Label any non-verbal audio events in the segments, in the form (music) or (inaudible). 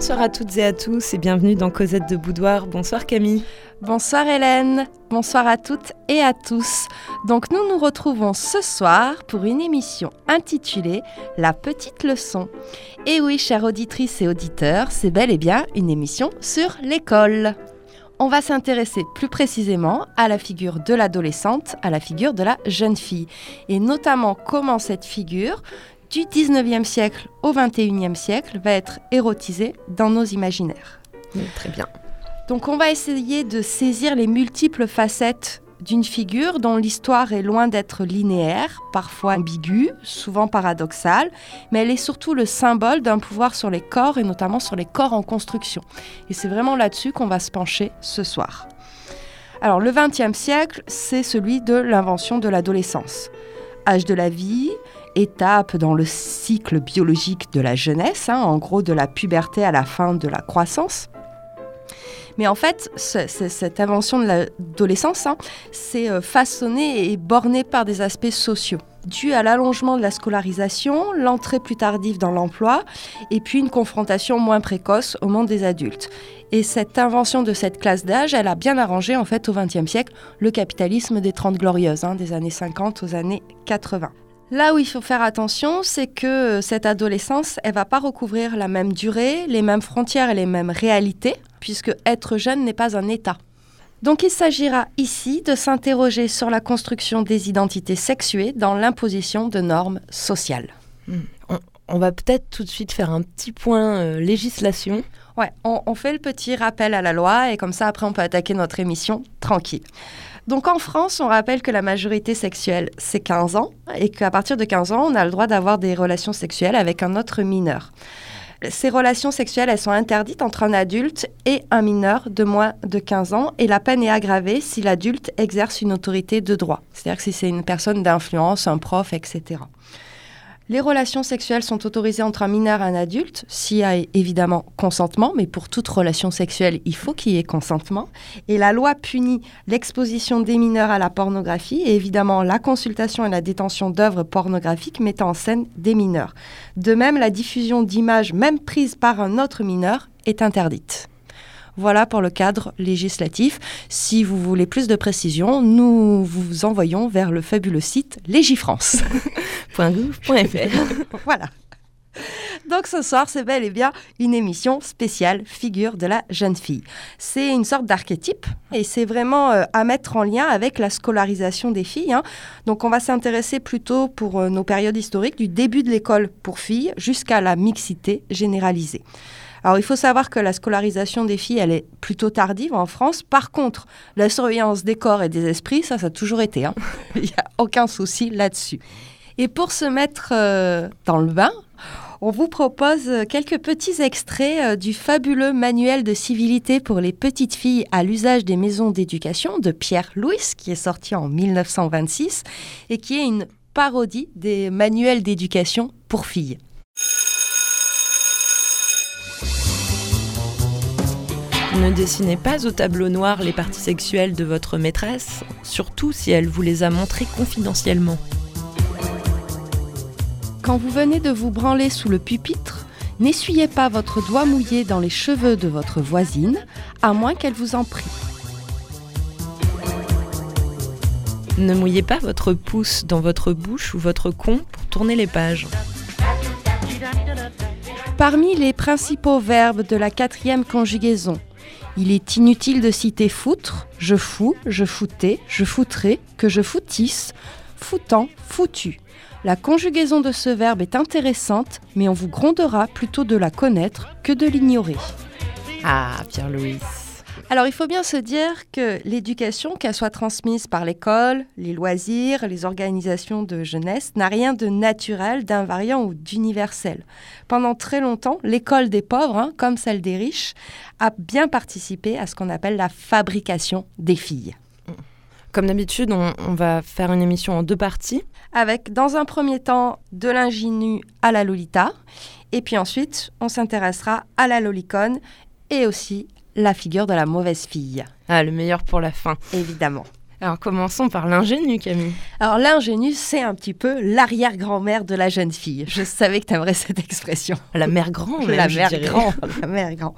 Bonsoir à toutes et à tous et bienvenue dans Cosette de Boudoir. Bonsoir Camille. Bonsoir Hélène, bonsoir à toutes et à tous. Donc nous nous retrouvons ce soir pour une émission intitulée La petite leçon. Et oui, chères auditrices et auditeurs, c'est bel et bien une émission sur l'école. On va s'intéresser plus précisément à la figure de l'adolescente, à la figure de la jeune fille, et notamment comment cette figure du 19e siècle au 21e siècle va être érotisée dans nos imaginaires. très bien. Donc on va essayer de saisir les multiples facettes d'une figure dont l'histoire est loin d'être linéaire, parfois ambiguë, souvent paradoxale, mais elle est surtout le symbole d'un pouvoir sur les corps et notamment sur les corps en construction. Et c'est vraiment là-dessus qu'on va se pencher ce soir. Alors le XXe siècle, c'est celui de l'invention de l'adolescence. Âge de la vie, étape dans le cycle biologique de la jeunesse, hein, en gros de la puberté à la fin de la croissance. Mais en fait, cette invention de l'adolescence, hein, c'est euh, façonné et borné par des aspects sociaux, dû à l'allongement de la scolarisation, l'entrée plus tardive dans l'emploi, et puis une confrontation moins précoce au monde des adultes. Et cette invention de cette classe d'âge, elle a bien arrangé en fait au XXe siècle le capitalisme des Trente Glorieuses, hein, des années 50 aux années 80. Là où il faut faire attention, c'est que euh, cette adolescence, elle va pas recouvrir la même durée, les mêmes frontières et les mêmes réalités, puisque être jeune n'est pas un état. Donc il s'agira ici de s'interroger sur la construction des identités sexuées dans l'imposition de normes sociales. Hmm. On, va peut-être tout de suite faire un petit point euh, législation. Ouais, on fait le petit rappel à la loi et comme ça après on peut attaquer notre émission tranquille. Donc en France, on rappelle que la majorité sexuelle, c'est 15 ans et qu'à partir de 15 ans, on a le droit d'avoir des relations sexuelles avec un autre mineur. Ces relations sexuelles, elles sont interdites entre un adulte et un mineur de moins de 15 ans et la peine est aggravée si l'adulte exerce une autorité de droit, c'est-à-dire si c'est une personne d'influence, un prof, etc. Les relations sexuelles sont autorisées entre un mineur et un adulte, s'il y a évidemment consentement, mais pour toute relation sexuelle, il faut qu'il y ait consentement. Et la loi punit l'exposition des mineurs à la pornographie et évidemment la consultation et la détention d'œuvres pornographiques mettant en scène des mineurs. De même, la diffusion d'images, même prises par un autre mineur, est interdite. Voilà pour le cadre législatif. Si vous voulez plus de précisions, nous vous envoyons vers le fabuleux site légifrance.gouv.fr. (laughs) (laughs) voilà. Donc ce soir, c'est bel et bien une émission spéciale figure de la jeune fille. C'est une sorte d'archétype et c'est vraiment euh, à mettre en lien avec la scolarisation des filles. Hein. Donc on va s'intéresser plutôt pour euh, nos périodes historiques du début de l'école pour filles jusqu'à la mixité généralisée. Alors il faut savoir que la scolarisation des filles, elle est plutôt tardive en France. Par contre, la surveillance des corps et des esprits, ça, ça a toujours été. Hein. (laughs) il n'y a aucun souci là-dessus. Et pour se mettre euh, dans le bain, on vous propose quelques petits extraits euh, du fabuleux manuel de civilité pour les petites filles à l'usage des maisons d'éducation de Pierre Louis, qui est sorti en 1926 et qui est une parodie des manuels d'éducation pour filles. Ne dessinez pas au tableau noir les parties sexuelles de votre maîtresse, surtout si elle vous les a montrées confidentiellement. Quand vous venez de vous branler sous le pupitre, n'essuyez pas votre doigt mouillé dans les cheveux de votre voisine, à moins qu'elle vous en prie. Ne mouillez pas votre pouce dans votre bouche ou votre con pour tourner les pages. Parmi les principaux verbes de la quatrième conjugaison, il est inutile de citer foutre, je fous, je foutais, je foutrais, que je foutisse, foutant, foutu. La conjugaison de ce verbe est intéressante, mais on vous grondera plutôt de la connaître que de l'ignorer. Ah, Pierre-Louis. Alors il faut bien se dire que l'éducation, qu'elle soit transmise par l'école, les loisirs, les organisations de jeunesse, n'a rien de naturel, d'invariant ou d'universel. Pendant très longtemps, l'école des pauvres, hein, comme celle des riches, a bien participé à ce qu'on appelle la fabrication des filles. Comme d'habitude, on, on, va faire une émission en deux parties. Avec, dans un premier temps, de l'ingénu à la Lolita. Et puis ensuite, on s'intéressera à la lolicone et aussi la figure de la mauvaise fille. Ah, le meilleur pour la fin. Évidemment. Alors commençons par l'ingénue, Camille. Alors l'ingénue, c'est un petit peu l'arrière-grand-mère de la jeune fille. Je savais que tu aimerais cette expression. La mère grand, la mère grand, la mère grand.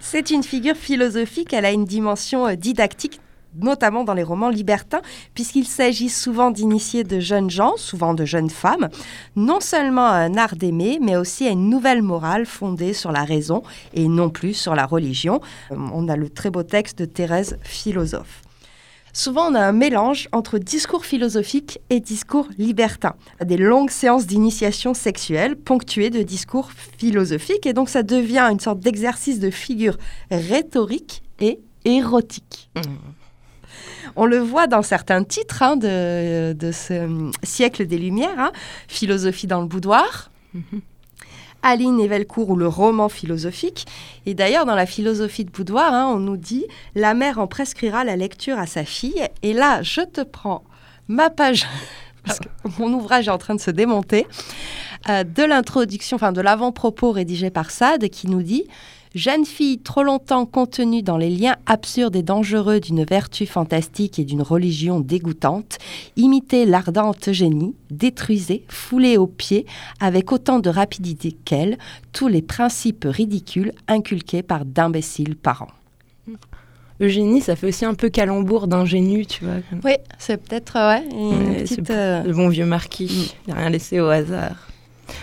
C'est une figure philosophique, elle a une dimension euh, didactique notamment dans les romans libertins, puisqu'il s'agit souvent d'initier de jeunes gens, souvent de jeunes femmes, non seulement à un art d'aimer, mais aussi à une nouvelle morale fondée sur la raison et non plus sur la religion. Euh, on a le très beau texte de Thérèse, philosophe. Souvent, on a un mélange entre discours philosophique et discours libertin. Des longues séances d'initiation sexuelle ponctuées de discours philosophiques, et donc ça devient une sorte d'exercice de figure rhétorique et érotique. Mmh. On le voit dans certains titres hein, de, ce siècle des Lumières, hein. Philosophie dans le boudoir. Mmh. Aline Evelcourt ou le roman philosophique. Et d'ailleurs, dans la philosophie de Boudoir, hein, on nous dit la mère en prescrira la lecture à sa fille. Et là, je te prends ma page, (laughs) parce que mon ouvrage est en train de se démonter, euh, de l'introduction, enfin de l'avant-propos rédigé par Sade, qui nous dit Jeune fille trop longtemps contenue dans les liens absurdes et dangereux d'une vertu fantastique et d'une religion dégoûtante, imitez l'ardente Eugénie, détruisez, foulez aux pieds, avec autant de rapidité qu'elle, tous les principes ridicules inculqués par d'imbéciles parents. Eugénie, ça fait aussi un peu calembour d'ingénu, tu vois. Oui, c'est peut-être ouais, euh, Le bon vieux marquis, il n'a rien laissé au hasard.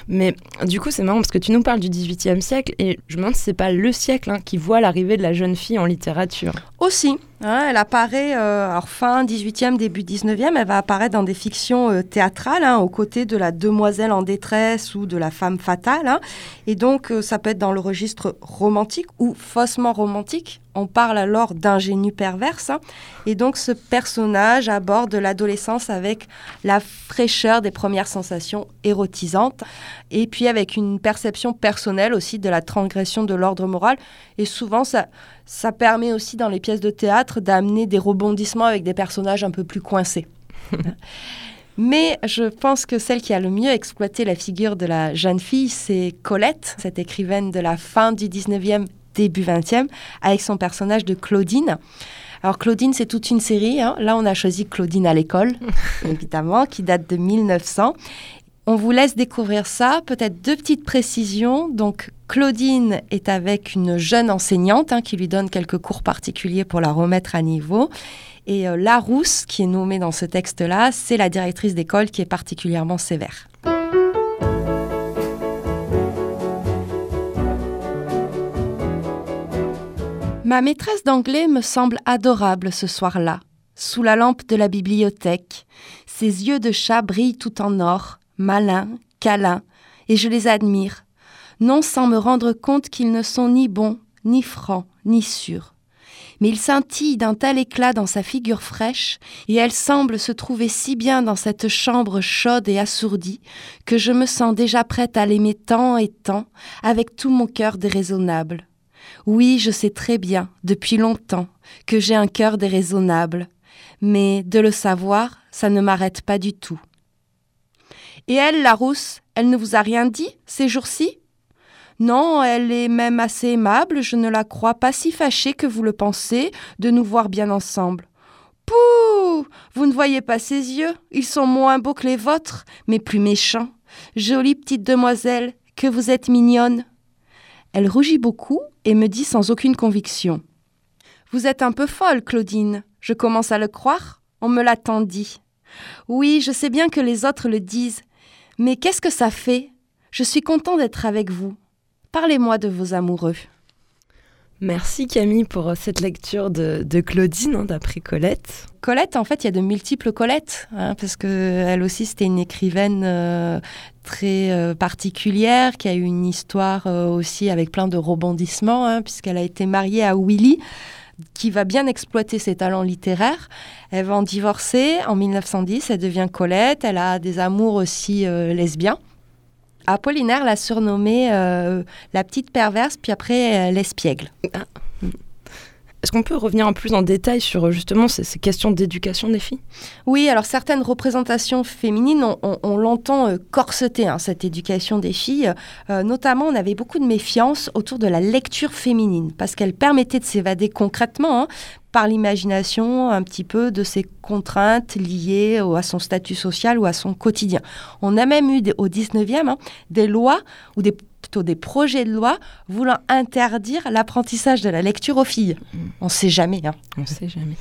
Mais du coup, c'est marrant parce que tu nous parles du XVIIIe siècle et je me demande si c'est pas le siècle hein, qui voit l'arrivée de la jeune fille en littérature. Aussi, elle apparaît euh, fin 18e, début 19e, elle va apparaître dans des fictions euh, théâtrales, hein, aux côtés de la demoiselle en détresse ou de la femme fatale. Hein. Et donc, euh, ça peut être dans le registre romantique ou faussement romantique. On parle alors d'ingénue perverse. Et donc, ce personnage aborde l'adolescence avec la fraîcheur des premières sensations érotisantes et puis avec une perception personnelle aussi de la transgression de l'ordre moral. Et souvent, ça, ça permet aussi dans les pièces de théâtre d'amener des rebondissements avec des personnages un peu plus coincés. (laughs) Mais je pense que celle qui a le mieux exploité la figure de la jeune fille, c'est Colette, cette écrivaine de la fin du 19e, début 20e, avec son personnage de Claudine. Alors Claudine, c'est toute une série. Hein. Là, on a choisi Claudine à l'école, (laughs) évidemment, qui date de 1900. On vous laisse découvrir ça. Peut-être deux petites précisions. Donc, Claudine est avec une jeune enseignante hein, qui lui donne quelques cours particuliers pour la remettre à niveau. Et euh, Larousse, qui est nommée dans ce texte-là, c'est la directrice d'école qui est particulièrement sévère. Ma maîtresse d'anglais me semble adorable ce soir-là, sous la lampe de la bibliothèque. Ses yeux de chat brillent tout en or, malins, câlins, et je les admire, non sans me rendre compte qu'ils ne sont ni bons, ni francs, ni sûrs. Mais ils scintillent d'un tel éclat dans sa figure fraîche, et elle semble se trouver si bien dans cette chambre chaude et assourdie, que je me sens déjà prête à l'aimer tant et tant, avec tout mon cœur déraisonnable. Oui, je sais très bien, depuis longtemps, que j'ai un cœur déraisonnable, mais de le savoir, ça ne m'arrête pas du tout. Et elle, la rousse, elle ne vous a rien dit ces jours-ci? Non, elle est même assez aimable, je ne la crois pas si fâchée que vous le pensez de nous voir bien ensemble. Pouh Vous ne voyez pas ses yeux Ils sont moins beaux que les vôtres, mais plus méchants. Jolie petite demoiselle, que vous êtes mignonne. Elle rougit beaucoup et me dit sans aucune conviction. Vous êtes un peu folle, Claudine. Je commence à le croire. On me l'a tant. Oui, je sais bien que les autres le disent, mais qu'est-ce que ça fait? Je suis content d'être avec vous. Parlez-moi de vos amoureux. Merci Camille pour euh, cette lecture de, Claudine, hein, d'après Colette. Colette, en fait, il y a de multiples Colettes, hein, parce qu'elle aussi, c'était une écrivaine euh, très euh, particulière, qui a eu une histoire aussi avec plein de rebondissements, hein, puisqu'elle a été mariée à Willy, qui va bien exploiter ses talents littéraires. Elle va en divorcer en 1910, elle devient Colette, elle a des amours aussi lesbiens. Apollinaire l'a surnommée euh, la petite perverse, puis après euh, l'espiègle. Ah. Est-ce qu'on peut revenir en plus en détail sur justement ces, questions d'éducation des filles? Oui, alors certaines représentations féminines, on, l'entend euh, corseter, hein, cette éducation des filles. Euh, notamment, on avait beaucoup de méfiance autour de la lecture féminine, parce qu'elle permettait de s'évader concrètement. Hein. Par l'imagination un petit peu de ses contraintes liées à son statut social ou à son quotidien. On a même eu au 19e hein, des lois ou des plutôt des projets de loi voulant interdire l'apprentissage de la lecture aux filles. Mm. On ne sait jamais. Hein. On ne sait jamais.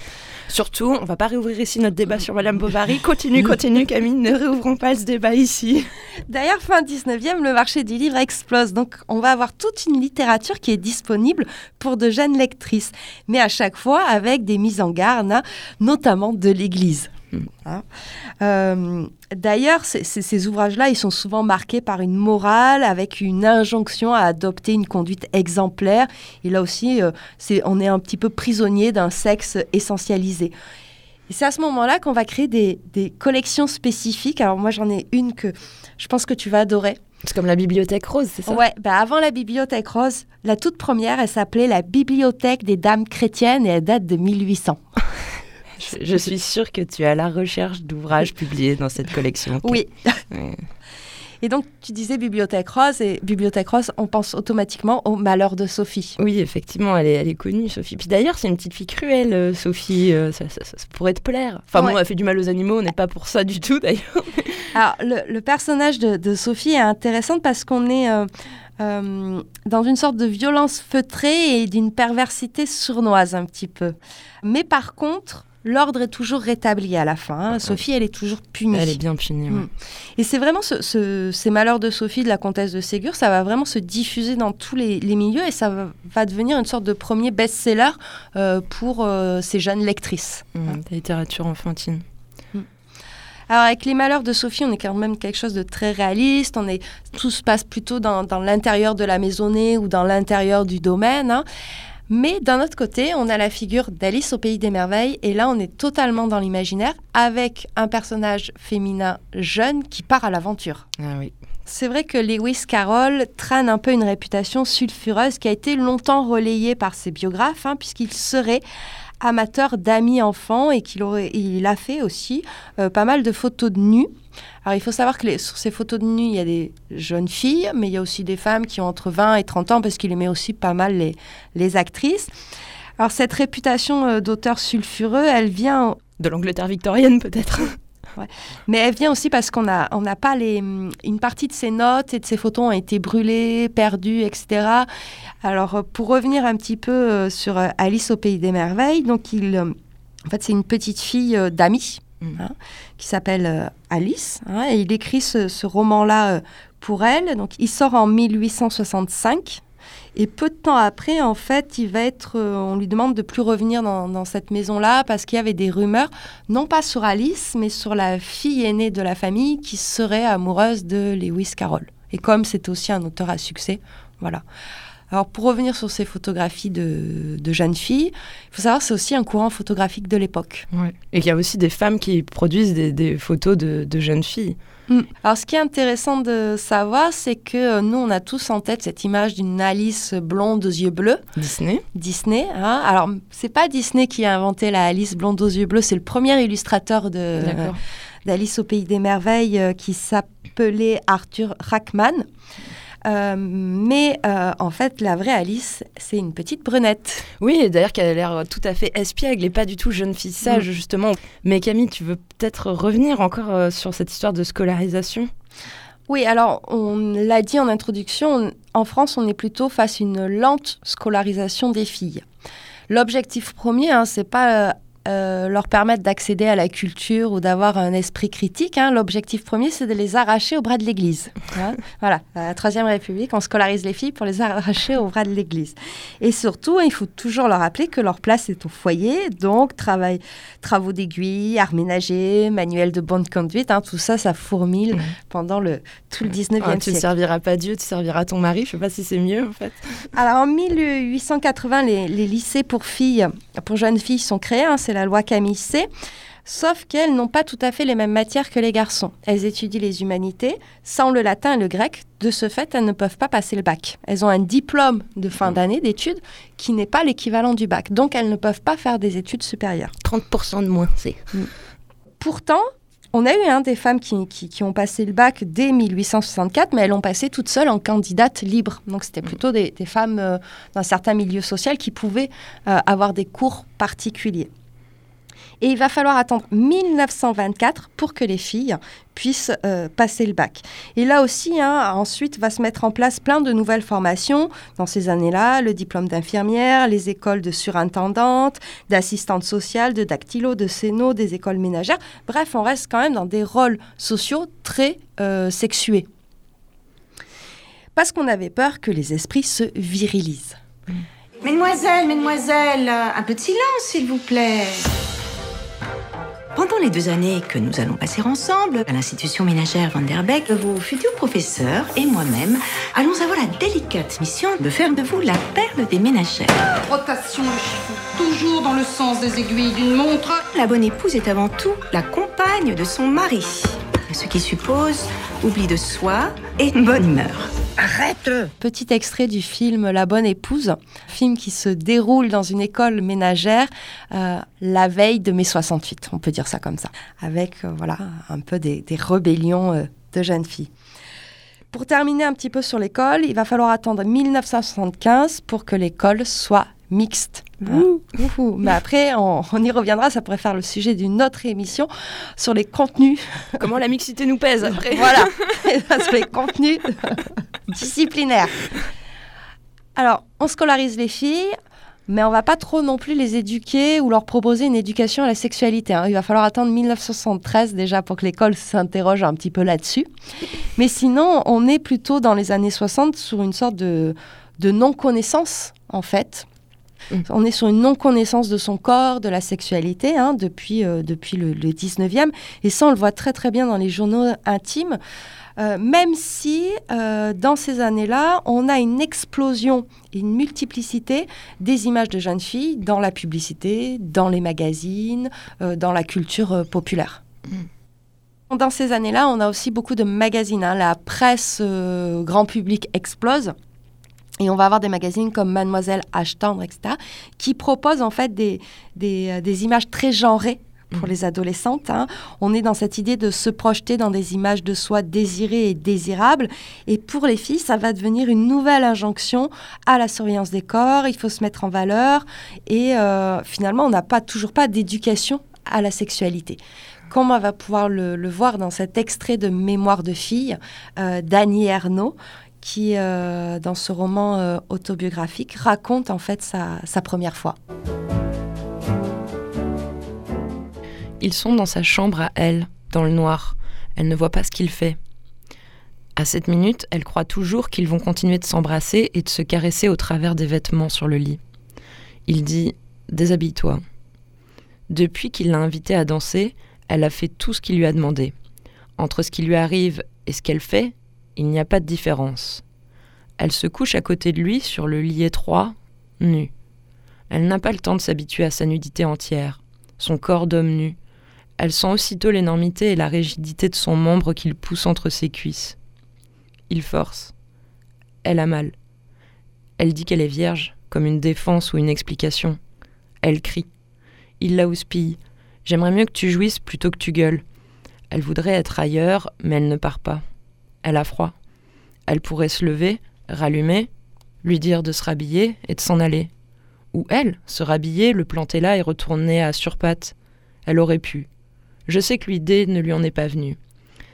Surtout, on va pas réouvrir ici notre débat sur Madame Bovary. (laughs) Continue, continue, Camille, ne réouvrons pas ce débat ici. D'ailleurs, fin 19e, le marché du livre explose. Donc, on va avoir toute une littérature qui est disponible pour de jeunes lectrices, mais à chaque fois avec des mises en garde, hein, notamment de l'Église. Hein. Euh, d'ailleurs, ces, ouvrages-là, ils sont souvent marqués par une morale, avec une injonction à adopter une conduite exemplaire. Et là aussi, euh, on est un petit peu prisonnier d'un sexe essentialisé. Et c'est à ce moment-là qu'on va créer des, collections spécifiques. Alors moi, j'en ai une que je pense que tu vas adorer. C'est comme la bibliothèque rose, c'est ça? Ouais, bah avant la bibliothèque rose, la toute première, elle s'appelait la bibliothèque des dames chrétiennes et elle date de 1800. Je, suis sûre que tu es à la recherche d'ouvrages publiés dans cette collection. Oui. (laughs) Et donc, tu disais Bibliothèque Rose, et Bibliothèque Rose, on pense automatiquement au malheur de Sophie. Oui, effectivement, elle est, elle est connue, Sophie. Puis d'ailleurs, c'est une petite fille cruelle, euh, Sophie. Euh, ça, pourrait te plaire. Enfin, bon, elle fait du mal aux animaux, on n'est pas pour ça du tout, (laughs) d'ailleurs. Alors, le, personnage de, Sophie est intéressant parce qu'on est. Euh, dans une sorte de violence feutrée et d'une perversité sournoise un petit peu. Mais par contre, l'ordre est toujours rétabli à la fin. Hein. Sophie, elle est toujours punie. Elle est bien punie. Mm. Et c'est vraiment ces malheurs de Sophie, de la comtesse de Ségur, ça va vraiment se diffuser dans tous les, milieux et ça va, devenir une sorte de premier best-seller euh, pour euh, ces jeunes lectrices. Mm, la littérature enfantine. Mm. Alors avec les malheurs de Sophie, on est quand même quelque chose de très réaliste. On est, tout se passe plutôt dans, l'intérieur de la maisonnée ou dans l'intérieur du domaine. Hein. Mais d'un autre côté, on a la figure d'Alice au Pays des Merveilles, et là, on est totalement dans l'imaginaire, avec un personnage féminin jeune qui part à l'aventure. Ah oui. C'est vrai que Lewis Carroll traîne un peu une réputation sulfureuse qui a été longtemps relayée par ses biographes, hein, puisqu'il serait amateur d'amis enfants et qu'il aurait, il a fait aussi euh, pas mal de photos de nus. Alors il faut savoir que sur ces photos de nus, il y a des jeunes filles, mais il y a aussi des femmes qui ont entre 20 et 30 ans parce qu'il aimait aussi pas mal les, les actrices. Alors cette réputation euh, d'auteur sulfureux, elle vient... De l'Angleterre victorienne peut-être (laughs) Mais elle vient aussi parce qu'on n'a on pas les. Une partie de ses notes et de ses photos ont été brûlées, perdues, etc. Alors, euh, pour revenir un petit peu euh, sur Alice au Pays des Merveilles, donc il. En fait, c'est une petite fille d'amis mm. hein, qui s'appelle Alice. Hein, et il écrit ce, roman-là pour elle. Donc, il sort en 1865. Et peu de temps après, en fait, il va être, euh, on lui demande de plus revenir dans, cette maison-là parce qu'il y avait des rumeurs, non pas sur Alice, mais sur la fille aînée de la famille qui serait amoureuse de Lewis Carroll. Et comme c'est aussi un auteur à succès, voilà. Alors pour revenir sur ces photographies de, jeunes filles, il faut savoir que c'est aussi un courant photographique de l'époque. Et qu'il y a aussi des femmes qui produisent des, photos de, jeunes filles. Mm. Alors, ce qui est intéressant de savoir, c'est que euh, nous, on a tous en tête cette image d'une Alice blonde aux yeux bleus. Disney. Disney. Hein Alors, c'est pas Disney qui a inventé la Alice blonde aux yeux bleus, c'est le premier illustrateur de d'Alice au pays des merveilles euh, qui s'appelait Arthur Rackman. Euh, mais euh, en fait, la vraie Alice, c'est une petite brunette. Oui, d'ailleurs, qu'elle a l'air tout à fait espiègle et pas du tout jeune fille sage, mm. justement. Mais Camille, tu veux peut-être revenir encore euh, sur cette histoire de scolarisation? Oui, alors on l'a dit en introduction, en France, on est plutôt face à une lente scolarisation des filles. L'objectif premier, hein, c'est pas euh, leur permettre d'accéder à la culture ou d'avoir un esprit critique. Hein. L'objectif premier, c'est de les arracher au bras de l'Église. Hein. (laughs) voilà, la Troisième République, on scolarise les filles pour les arracher au bras de l'Église. Et surtout, il faut toujours leur rappeler que leur place est au foyer, donc travail, travaux d'aiguille, art ménager, manuel de bonne conduite, hein, tout ça, ça fourmille mmh. pendant le, tout le 19e ah, siècle. Tu ne serviras pas Dieu, tu serviras ton mari, je ne sais pas si c'est mieux en fait. Alors en 1880, les, les, lycées pour filles, pour jeunes filles sont créés, c'est la loi Camille C. Sauf qu'elles n'ont pas tout à fait les mêmes matières que les garçons. Elles étudient les humanités, sans le latin et le grec. De ce fait, elles ne peuvent pas passer le bac. Elles ont un diplôme de fin mmh. d'année d'études qui n'est pas l'équivalent du bac. Donc, elles ne peuvent pas faire des études supérieures. 30% de moins, c'est. Mmh. Pourtant, On a eu hein, des femmes qui, qui, ont passé le bac dès 1864, mais elles l'ont passé toutes seules en candidate libre. Donc c'était plutôt des, femmes euh, d'un certain milieu social qui pouvaient euh, avoir des cours particuliers. Et il va falloir attendre 1924 pour que les filles puissent euh, passer le bac. Et là aussi, hein, ensuite, va se mettre en place plein de nouvelles formations dans ces années-là, le diplôme d'infirmière, les écoles de surintendante, d'assistante sociale, de dactylo, de scéno, des écoles ménagères. Bref, on reste quand même dans des rôles sociaux très euh, sexués. Parce qu'on avait peur que les esprits se virilisent. Mesdemoiselles, mesdemoiselles, un peu de silence, s'il vous plaît. Pendant les deux années que nous allons passer ensemble à l'institution ménagère Van der Beek, vos futurs professeurs et moi-même allons avoir la délicate mission de faire de vous la perle des ménagères. Rotation chiffon, toujours dans le sens des aiguilles d'une montre. La bonne épouse est avant tout la compagne de son mari, ce qui suppose oubli de soi et bonne humeur. Arrête Petit extrait du film La Bonne Épouse, film qui se déroule dans une école ménagère euh, la veille de mai 68, on peut dire ça comme ça, avec euh, voilà un peu des, rébellions euh, de jeunes filles. Pour terminer un petit peu sur l'école, il va falloir attendre 1975 pour que l'école soit mixte. Mais après, on, y reviendra, ça pourrait faire le sujet d'une autre émission sur les contenus. Comment la mixité nous pèse après. (laughs) voilà, sur les contenus (laughs) disciplinaires. Alors, on scolarise les filles, mais on va pas trop non plus les éduquer ou leur proposer une éducation à la sexualité. Hein. Il va falloir attendre 1973 déjà pour que l'école s'interroge un petit peu là-dessus. Mais sinon, on est plutôt dans les années 60 sur une sorte de, de non-connaissance, en fait, Mm. On est sur une non-connaissance de son corps, de la sexualité, hein, depuis, euh, depuis le, 19e. Et ça, on le voit très très bien dans les journaux intimes. Euh, même si euh, dans ces années-là, on a une explosion, une multiplicité des images de jeunes filles dans la publicité, dans les magazines, dans la culture populaire. Mm. Dans ces années-là, on a aussi beaucoup de magazines. Hein. La presse grand public explose. Et on va avoir des magazines comme Mademoiselle H tendre, etc., qui proposent en fait des, des, euh, des images très genrées pour mmh. les adolescentes. Hein. On est dans cette idée de se projeter dans des images de soi désirées et désirables. Et pour les filles, ça va devenir une nouvelle injonction à la surveillance des corps. Il faut se mettre en valeur. Et euh, finalement, on n'a pas, toujours pas d'éducation à la sexualité. Comme on va pouvoir le, voir dans cet extrait de Mémoire de fille euh, d'Annie Ernaux, qui, euh, dans ce roman euh, autobiographique, raconte en fait sa, sa première fois. Ils sont dans sa chambre à elle, dans le noir. Elle ne voit pas ce qu'il fait. À cette minute, elle croit toujours qu'ils vont continuer de s'embrasser et de se caresser au travers des vêtements sur le lit. Il dit Déshabille-toi. Depuis qu'il l'a invitée à danser, elle a fait tout ce qu'il lui a demandé. Entre ce qui lui arrive et ce qu'elle fait, il n'y a pas de différence. Elle se couche à côté de lui sur le lit étroit, nue. Elle n'a pas le temps de s'habituer à sa nudité entière, son corps d'homme nu. Elle sent aussitôt l'énormité et la rigidité de son membre qu'il pousse entre ses cuisses. Il force. Elle a mal. Elle dit qu'elle est vierge, comme une défense ou une explication. Elle crie. Il la houspille. J'aimerais mieux que tu jouisses plutôt que tu gueules. Elle voudrait être ailleurs, mais elle ne part pas. Elle a froid. Elle pourrait se lever, rallumer, lui dire de se rhabiller et de s'en aller. Ou elle, se rhabiller, le planter là et retourner à surpatte. Elle aurait pu. Je sais que l'idée ne lui en est pas venue.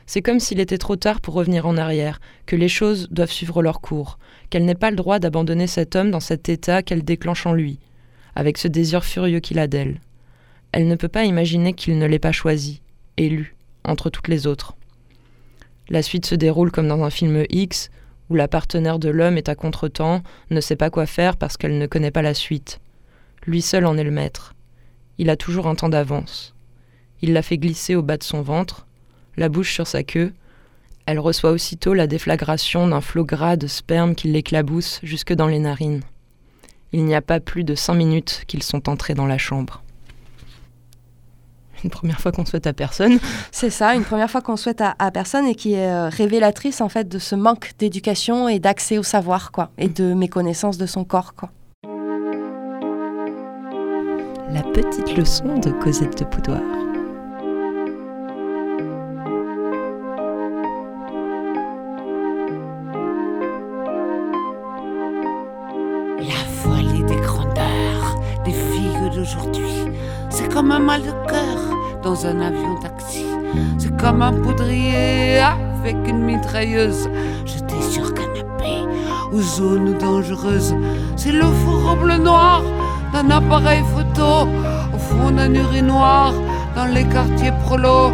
C'est comme s'il était trop tard pour revenir en arrière, que les choses doivent suivre leur cours, qu'elle n'ait pas le droit d'abandonner cet homme dans cet état qu'elle déclenche en lui, avec ce désir furieux qu'il a d'elle. Elle ne peut pas imaginer qu'il ne l'ait pas choisi, élu, entre toutes les autres. La suite se déroule comme dans un film X, où la partenaire de l'homme est à contretemps, ne sait pas quoi faire parce qu'elle ne connaît pas la suite. Lui seul en est le maître. Il a toujours un temps d'avance. Il la fait glisser au bas de son ventre, la bouche sur sa queue. Elle reçoit aussitôt la déflagration d'un flot gras de sperme qui l'éclabousse jusque dans les narines. Il n'y a pas plus de cinq minutes qu'ils sont entrés dans la chambre (laughs) une première fois qu'on souhaite à personne. C'est ça, une première fois qu'on souhaite à, personne et qui est euh, révélatrice en fait de ce manque d'éducation et d'accès au savoir quoi, et de méconnaissance de son corps quoi. La petite leçon de Cosette de Poudoir. La folie des grandeurs des filles d'aujourd'hui comme un mal de cœur dans un avion taxi. C'est comme un poudrier avec une mitrailleuse jeté sur canapé aux zones dangereuses. C'est le four bleu noir d'un appareil photo au fond d'un urinoir dans les quartiers prolo.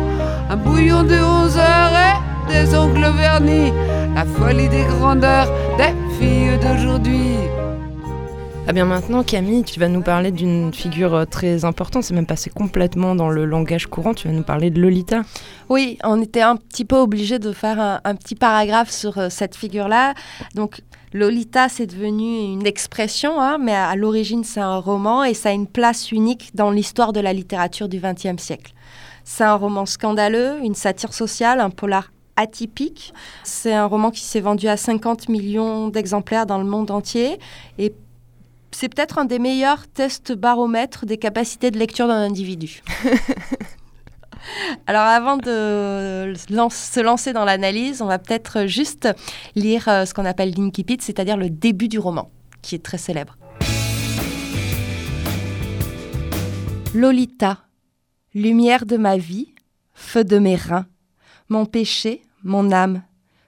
Un bouillon de 11 heures et des ongles vernis. La folie des grandeurs des filles d'aujourd'hui. Ah bien maintenant, Camille, tu vas nous parler d'une figure euh, très importante, c'est même passé complètement dans le langage courant, tu vas nous parler de Lolita. Oui, on était un petit peu obligé de faire un, petit paragraphe sur euh, cette figure-là. Donc Lolita, c'est devenu une expression, hein, mais à, à l'origine, c'est un roman et ça a une place unique dans l'histoire de la littérature du XXe siècle. C'est un roman scandaleux, une satire sociale, un polar atypique. C'est un roman qui s'est vendu à 50 millions d'exemplaires dans le monde entier et c'est peut-être un des meilleurs tests baromètres des capacités de lecture d'un individu. (laughs) Alors avant de se lancer dans l'analyse, on va peut-être juste lire euh, ce qu'on appelle l'incipit, c'est-à-dire le début du roman, qui est très célèbre. Lolita, lumière de ma vie, feu de mes reins, mon péché, mon âme,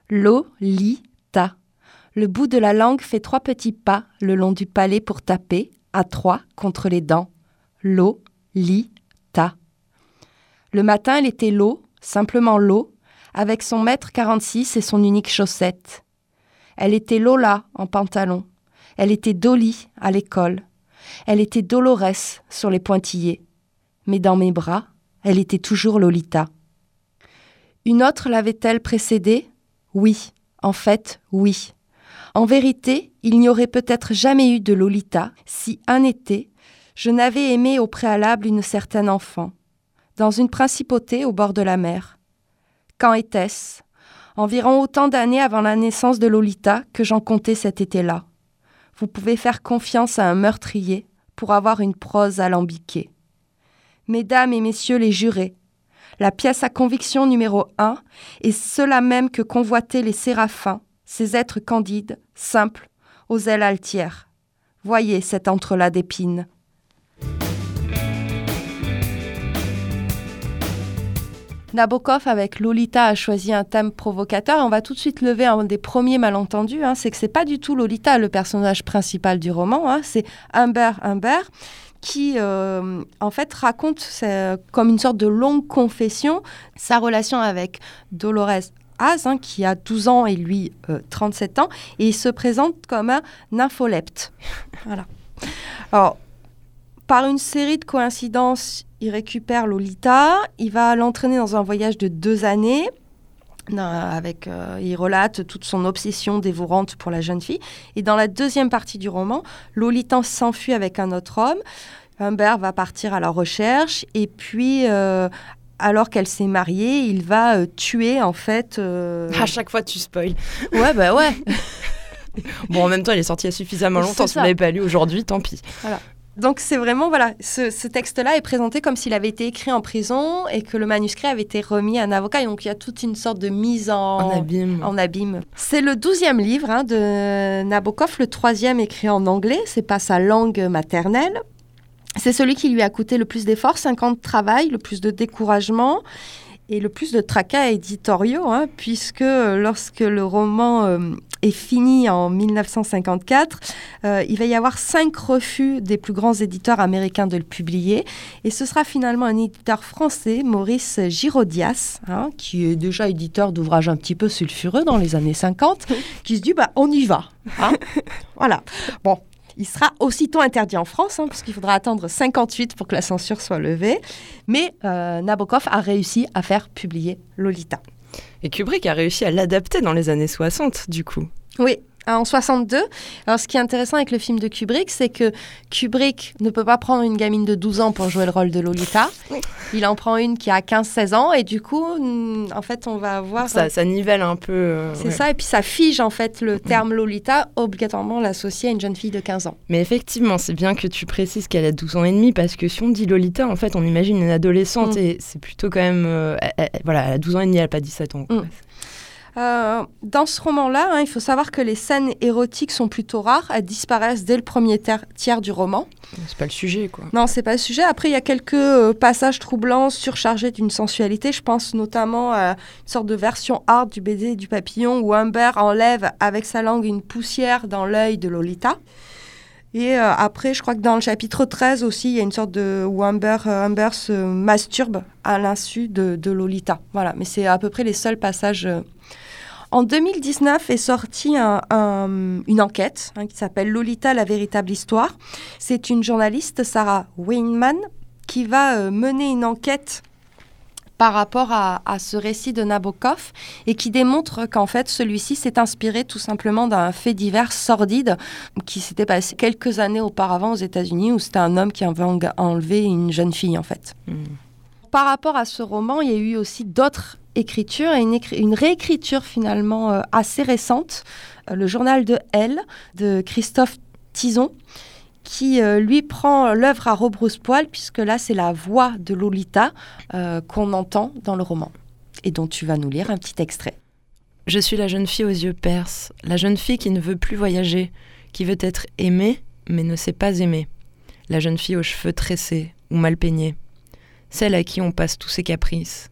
Lolita. Le bout de la langue fait trois petits pas le long du palais pour taper, à trois, contre les dents. L'eau, li, ta. Le matin, elle était l'eau, simplement l'eau, avec son mètre 46 et son unique chaussette. Elle était Lola en pantalon. Elle était Dolly à l'école. Elle était Dolores sur les pointillés. Mais dans mes bras, elle était toujours Lolita. Une autre l'avait-elle précédée? Oui, en fait, oui. En vérité, il n'y aurait peut-être jamais eu de Lolita si un été, je n'avais aimé au préalable une certaine enfant, dans une principauté au bord de la mer. Quand était-ce? Environ autant d'années avant la naissance de Lolita que j'en comptais cet été-là. Vous pouvez faire confiance à un meurtrier pour avoir une prose alambiquée. Mesdames et messieurs les jurés, la pièce à conviction numéro un est cela même que convoitaient les séraphins ces êtres candides, simples, aux ailes altières. Voyez cet entrelac d'épines. Nabokov avec Lolita a choisi un thème provocateur. On va tout de suite lever un des premiers malentendus. Hein, c'est que c'est pas du tout Lolita le personnage principal du roman. Hein, c'est Humbert Humbert qui euh, en fait raconte comme une sorte de longue confession sa relation avec Dolores Az, hein, qui a 12 ans et lui euh, 37 ans, et il se présente comme un nympholepte. (laughs) voilà. Alors, par une série de coïncidences, il récupère Lolita, il va l'entraîner dans un voyage de deux années. Avec, euh, il relate toute son obsession dévorante pour la jeune fille. Et dans la deuxième partie du roman, Lolita s'enfuit avec un autre homme. Humbert va partir à la recherche et puis euh, alors qu'elle s'est mariée, il va euh, tuer en fait. Euh... (laughs) À chaque fois, tu spoil. Ouais, bah ouais. (laughs) bon, en même temps, il est sorti il y a suffisamment longtemps. Si vous l'avez pas lu aujourd'hui, tant pis. Voilà. Donc c'est vraiment voilà, ce, ce texte-là est présenté comme s'il avait été écrit en prison et que le manuscrit avait été remis à un avocat. Et donc il y a toute une sorte de mise en, en abîme. En abîme. C'est le douzième livre hein, de Nabokov, le troisième écrit en anglais. C'est pas sa langue maternelle. C'est celui qui lui a coûté le plus d'efforts, 5 ans de travail, le plus de découragement et le plus de tracas éditoriaux, hein, puisque lorsque le roman euh, est fini en 1954, euh, il va y avoir cinq refus des plus grands éditeurs américains de le publier, et ce sera finalement un éditeur français, Maurice Girodias, hein, qui est déjà éditeur d'ouvrages un petit peu sulfureux dans les années 50, (laughs) qui se dit bah on y va. Hein voilà. Bon, il sera aussitôt interdit en France, hein, puisqu'il faudra attendre 58 pour que la censure soit levée. Mais euh, Nabokov a réussi à faire publier Lolita. Et Kubrick a réussi à l'adapter dans les années 60, du coup. Oui, en 62. Alors, ce qui est intéressant avec le film de Kubrick, c'est que Kubrick ne peut pas prendre une gamine de 12 ans pour jouer le rôle de Lolita. Il en prend une qui a 15-16 ans et du coup, en fait, on va avoir... Ça, ça nivelle un peu... Euh, c'est ouais. ça, et puis ça fige en fait le terme Lolita, obligatoirement l'associer à une jeune fille de 15 ans. Mais effectivement, c'est bien que tu précises qu'elle a 12 ans et demi parce que si on dit Lolita, en fait, on imagine une adolescente mm. et c'est plutôt quand même... Euh, elle, elle, voilà, elle a 12 ans et demi, elle n'a pas 17 ans. Mm. Euh, dans ce roman-là, hein, il faut savoir que les scènes érotiques sont plutôt rares. Elles disparaissent dès le premier tiers du roman. C'est pas le sujet, quoi. Non, c'est pas le sujet. Après, il y a quelques euh, passages troublants, surchargés d'une sensualité. Je pense notamment à une sorte de version hard du baiser du papillon où Humber enlève avec sa langue une poussière dans l'œil de Lolita. Et euh, après, je crois que dans le chapitre 13 aussi, il y a une sorte de où Humber, se masturbe à l'insu de, Lolita. Voilà, mais c'est à peu près les seuls passages en 2019 est sortie une enquête hein, qui s'appelle Lolita, la véritable histoire. C'est une journaliste, Sarah Weinman, qui va euh, mener une enquête par rapport à, ce récit de Nabokov et qui démontre qu'en fait celui-ci s'est inspiré tout simplement d'un fait divers sordide qui s'était passé quelques années auparavant aux États-Unis où c'était un homme qui avait enlevé une jeune fille en fait. Hmm. Par rapport à ce roman, il y a eu aussi d'autres écriture et une, réécriture finalement euh, assez récente, euh, le journal de Elle de Christophe Tison, qui euh, lui prend l'œuvre à rebrousse-poil, puisque là c'est la voix de Lolita qu'on entend dans le roman, et dont tu vas nous lire un petit extrait. Je suis la jeune fille aux yeux perses, la jeune fille qui ne veut plus voyager, qui veut être aimée, mais ne sait pas aimer, la jeune fille aux cheveux tressés ou mal peignés, celle à qui on passe tous ses caprices,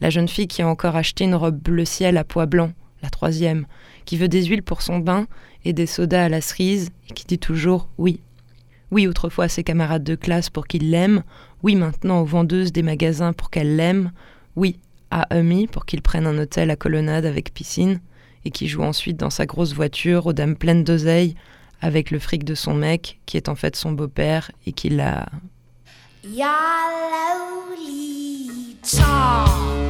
la jeune fille qui a encore acheté une robe bleu ciel à pois blanc, la troisième, qui veut des huiles pour son bain et des sodas à la cerise, et qui dit toujours oui. Oui autrefois à ses camarades de classe pour qu'ils l'aiment, oui maintenant aux vendeuses des magasins pour qu'elles l'aiment, oui à Amy pour qu'il prenne un hôtel à colonnade avec piscine, et qui joue ensuite dans sa grosse voiture aux dames pleines d'oseille, avec le fric de son mec, qui est en fait son beau-père, et qui l'a... Wife,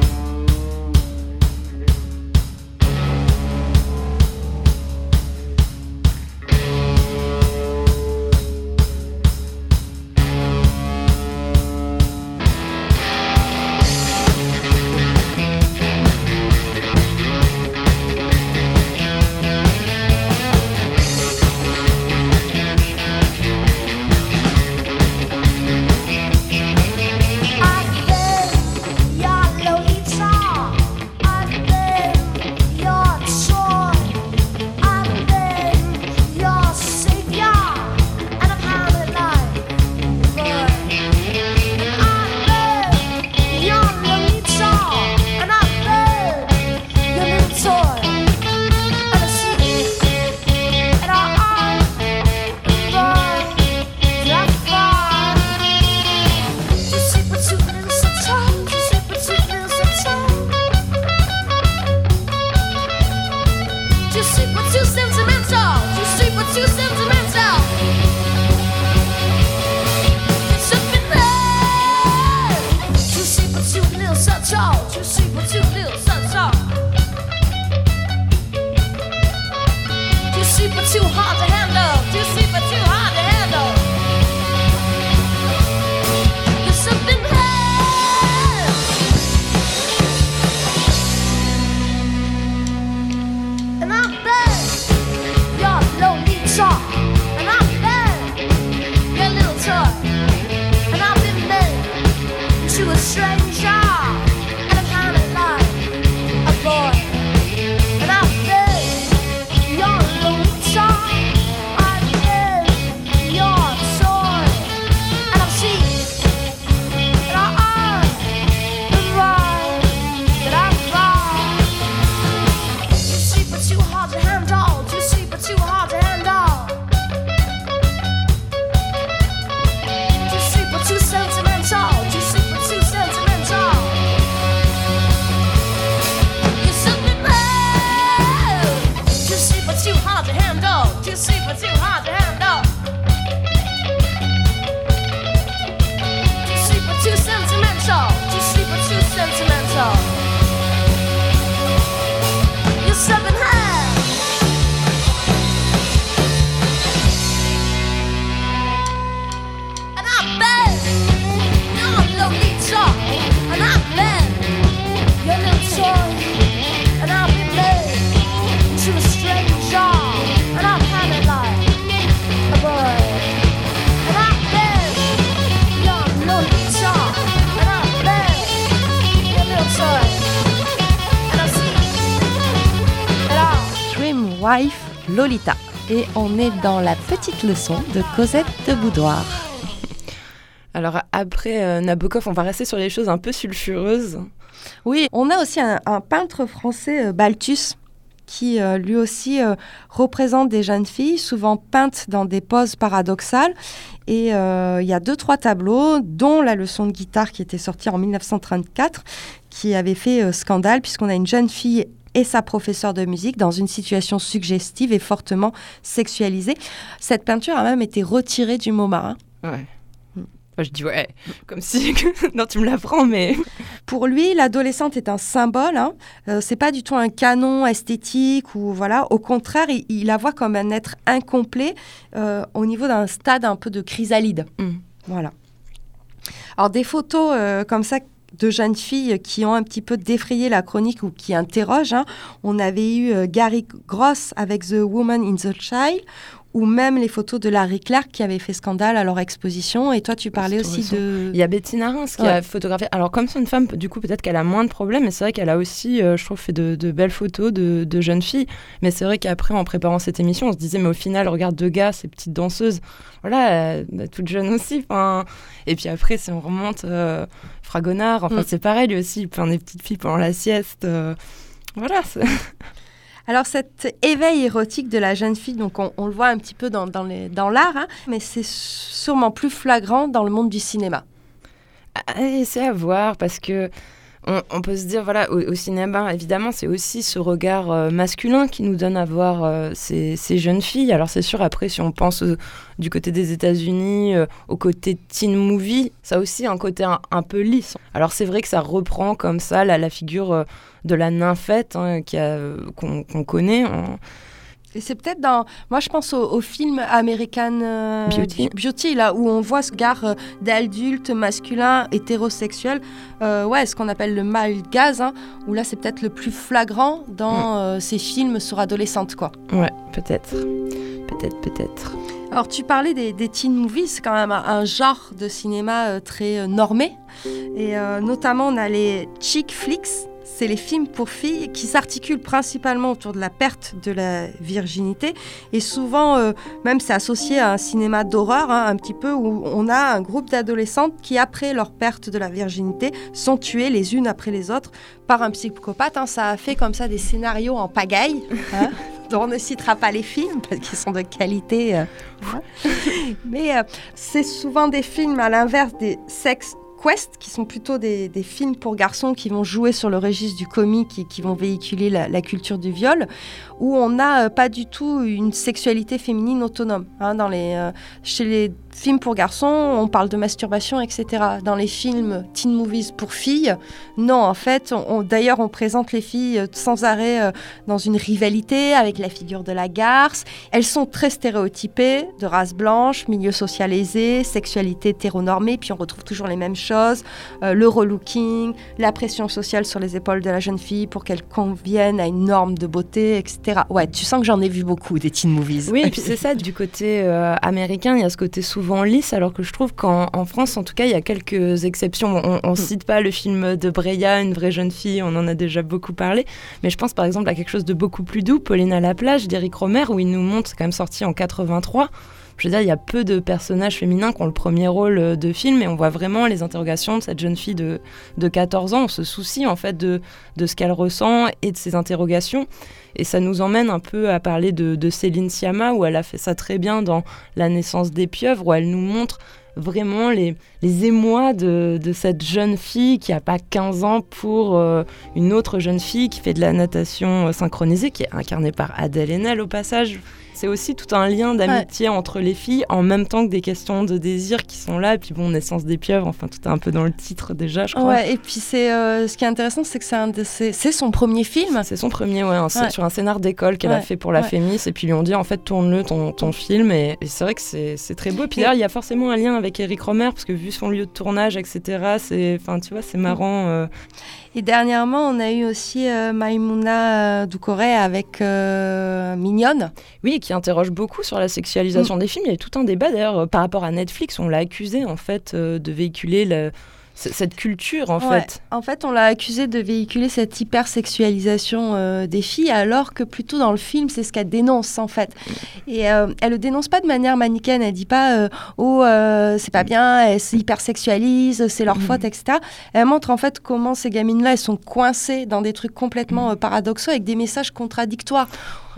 on est dans la petite leçon de Cosette de Boudoir. Alors après euh, Nabokov, on va rester sur les choses un peu sulfureuses. Oui, on a aussi un, peintre français, euh, Balthus, qui euh, lui aussi représente des jeunes filles, souvent peintes dans des poses paradoxales. Et il y a deux, trois tableaux, dont la leçon de guitare qui était sortie en 1934, qui avait fait scandale, puisqu'on a une jeune fille et sa professeure de musique dans une situation suggestive et fortement sexualisée. Cette peinture a même été retirée du MoMA. Ouais je dis ouais, comme si (laughs) non tu me l'apprends, mais pour lui l'adolescente est un symbole. Hein. Euh, c'est pas du tout un canon esthétique ou voilà. Au contraire, il, la voit comme un être incomplet euh, au niveau d'un stade un peu de chrysalide. Mm. Voilà. Alors des photos euh, comme ça de jeunes filles qui ont un petit peu défrayé la chronique ou qui interrogent. Hein. On avait eu Gary Gross avec The Woman in the Child, ou même les photos de Larry Clark qui avait fait scandale à leur exposition. Et toi, tu parlais aussi de... Il y a Betty Reims qui a photographié. Alors, comme c'est une femme, du coup, peut-être qu'elle a moins de problèmes, mais c'est vrai qu'elle a aussi, euh, je trouve, fait de, belles photos de, jeunes filles. Mais c'est vrai qu'après, en préparant cette émission, on se disait, mais au final, regarde deux gars, ces petites danseuses, voilà, euh, toutes jeunes aussi. Et puis après, si on remonte, euh, Fragonard, enfin, mm. c'est pareil, lui aussi, il peint des petites filles pendant la sieste. voilà. (laughs) Alors cet éveil érotique de la jeune fille, donc on, le voit un petit peu dans, l'art, hein, mais c'est sûrement plus flagrant dans le monde du cinéma. Ah, c'est à voir parce que on, peut se dire, voilà, au, cinéma, évidemment, c'est aussi ce regard euh, masculin qui nous donne à voir euh, ces, jeunes filles. Alors, c'est sûr, après, si on pense du côté des États-Unis, euh, au côté teen movie, ça aussi un côté un, peu lisse. Alors, c'est vrai que ça reprend comme ça la, figure de la nymphette hein, qu'on connaît. Et c'est peut-être dans. Moi, je pense au, film American euh, Beauty. là, où on voit ce gars euh, d'adulte masculin hétérosexuel. Euh, ouais, ce qu'on appelle le male gaz, hein, où là, c'est peut-être le plus flagrant dans ces films sur adolescentes, quoi. Ouais, peut-être. Peut-être, peut-être. Alors, tu parlais des, teen movies, c'est quand même un, genre de cinéma très normé. Et notamment, on a les chick flicks c'est les films pour filles qui s'articulent principalement autour de la perte de la virginité. Et souvent, euh, même c'est associé à un cinéma d'horreur, hein, un petit peu, où on a un groupe d'adolescentes qui, après leur perte de la virginité, sont tuées les unes après les autres par un psychopathe. Hein. Ça a fait comme ça des scénarios en pagaille. Hein, dont (laughs) on ne citera pas les films parce qu'ils sont de qualité. Euh, Mais euh, c'est souvent des films à l'inverse des sexes Quest, qui sont plutôt des, films pour garçons qui vont jouer sur le registre du comique et qui vont véhiculer la, culture du viol, où on n'a euh, pas du tout une sexualité féminine autonome. Hein, dans les, euh, chez les films pour garçons, on parle de masturbation, etc. Dans les films teen movies pour filles, non, en fait, d'ailleurs, on présente les filles euh, sans arrêt euh, dans une rivalité avec la figure de la garce. Elles sont très stéréotypées, de race blanche, milieu social aisé, sexualité hétéronormée, puis on retrouve toujours les mêmes choses, euh, le relooking, la pression sociale sur les épaules de la jeune fille pour qu'elle convienne à une norme de beauté, etc. Ouais, tu sens que j'en ai vu beaucoup des teen movies. Oui, (laughs) et puis c'est ça, du côté américain, il y a ce côté souvent souvent lisse, alors que je trouve qu'en France, en tout cas, il y a quelques exceptions. On, ne mm. cite pas le film de Breya, une vraie jeune fille, on en a déjà beaucoup parlé, mais je pense par exemple à quelque chose de beaucoup plus doux, Pauline à la plage d'Éric Romer, où il nous montre, c'est quand même sorti en 83. Je veux dire, il y a peu de personnages féminins qui ont le premier rôle euh, de film et on voit vraiment les interrogations de cette jeune fille de, de 14 ans. On se soucie en fait de, ce qu'elle ressent et de ses interrogations. Et ça nous emmène un peu à parler de, Céline Sciamma, où elle a fait ça très bien dans La naissance des pieuvres, où elle nous montre vraiment les, les émois de, cette jeune fille qui n'a pas 15 ans pour euh, une autre jeune fille qui fait de la natation euh, synchronisée, qui est incarnée par Adèle Haenel au passage c'est aussi tout un lien d'amitié entre les filles en même temps que des questions de désir qui sont là. Et puis bon, naissance des pieuvres, enfin tout est un peu dans le titre déjà, je crois. Ouais, et puis c'est euh, ce qui est intéressant, c'est que c'est c'est son premier film. C'est son premier, ouais, sur un scénar d'école qu'elle a fait pour la Fémis. Et puis lui ont dit en fait tourne-le ton, ton film. Et, c'est vrai que c'est très beau. Et puis là, il y a forcément un lien avec Eric Romer parce que vu son lieu de tournage, etc. C'est, enfin tu vois, c'est marrant. Euh. Et dernièrement, on a eu aussi euh, Maimouna Doucouré avec euh, Mignonne. Oui, qui interroge beaucoup sur la sexualisation mm. des films. Il y a tout un débat d'ailleurs euh, par rapport à Netflix. On l'a accusé en fait de véhiculer le cette culture en Ouais. fait. En fait, on l'a accusée de véhiculer cette hypersexualisation euh, des filles, alors que plutôt dans le film, c'est ce qu'elle dénonce en fait. Et euh, elle le dénonce pas de manière manichéenne. Elle dit pas euh, oh c'est pas bien, elles s'hypersexualisent, c'est leur faute, etc. Elle montre en fait comment ces gamines-là, elles sont coincées dans des trucs complètement euh, paradoxaux avec des messages contradictoires.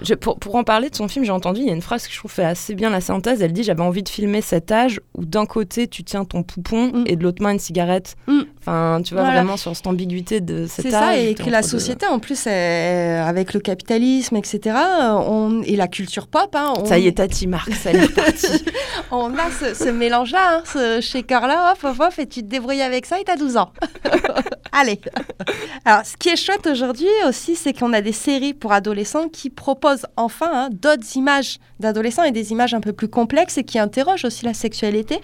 Je- pour, pour en parler de son film, j'ai entendu, il y a une phrase que je trouve fait assez bien la synthèse. Elle dit J'avais envie de filmer cet âge où d'un côté tu tiens ton poupon Mm. et de l'autre main une cigarette. Mm. Enfin, tu vois Voilà. vraiment sur cette ambiguïté de cet C'est ça, et que la deux. société, en plus, elle- avec le capitalisme, etc., on, et la culture pop, hein, on, Ça y est, Tati Marc, ça y est reparti. (laughs) on a ce, ce mélange-là, hein, ce shaker-là, hop, hop, hop, et tu te débrouilles avec ça et t'as 12 ans. (laughs) Allez. Alors, ce qui est chouette aujourd'hui aussi, c'est qu'on a des séries pour adolescents qui proposent enfin hein, d'autres images d'adolescents et des images un peu plus complexes et qui interrogent aussi la sexualité,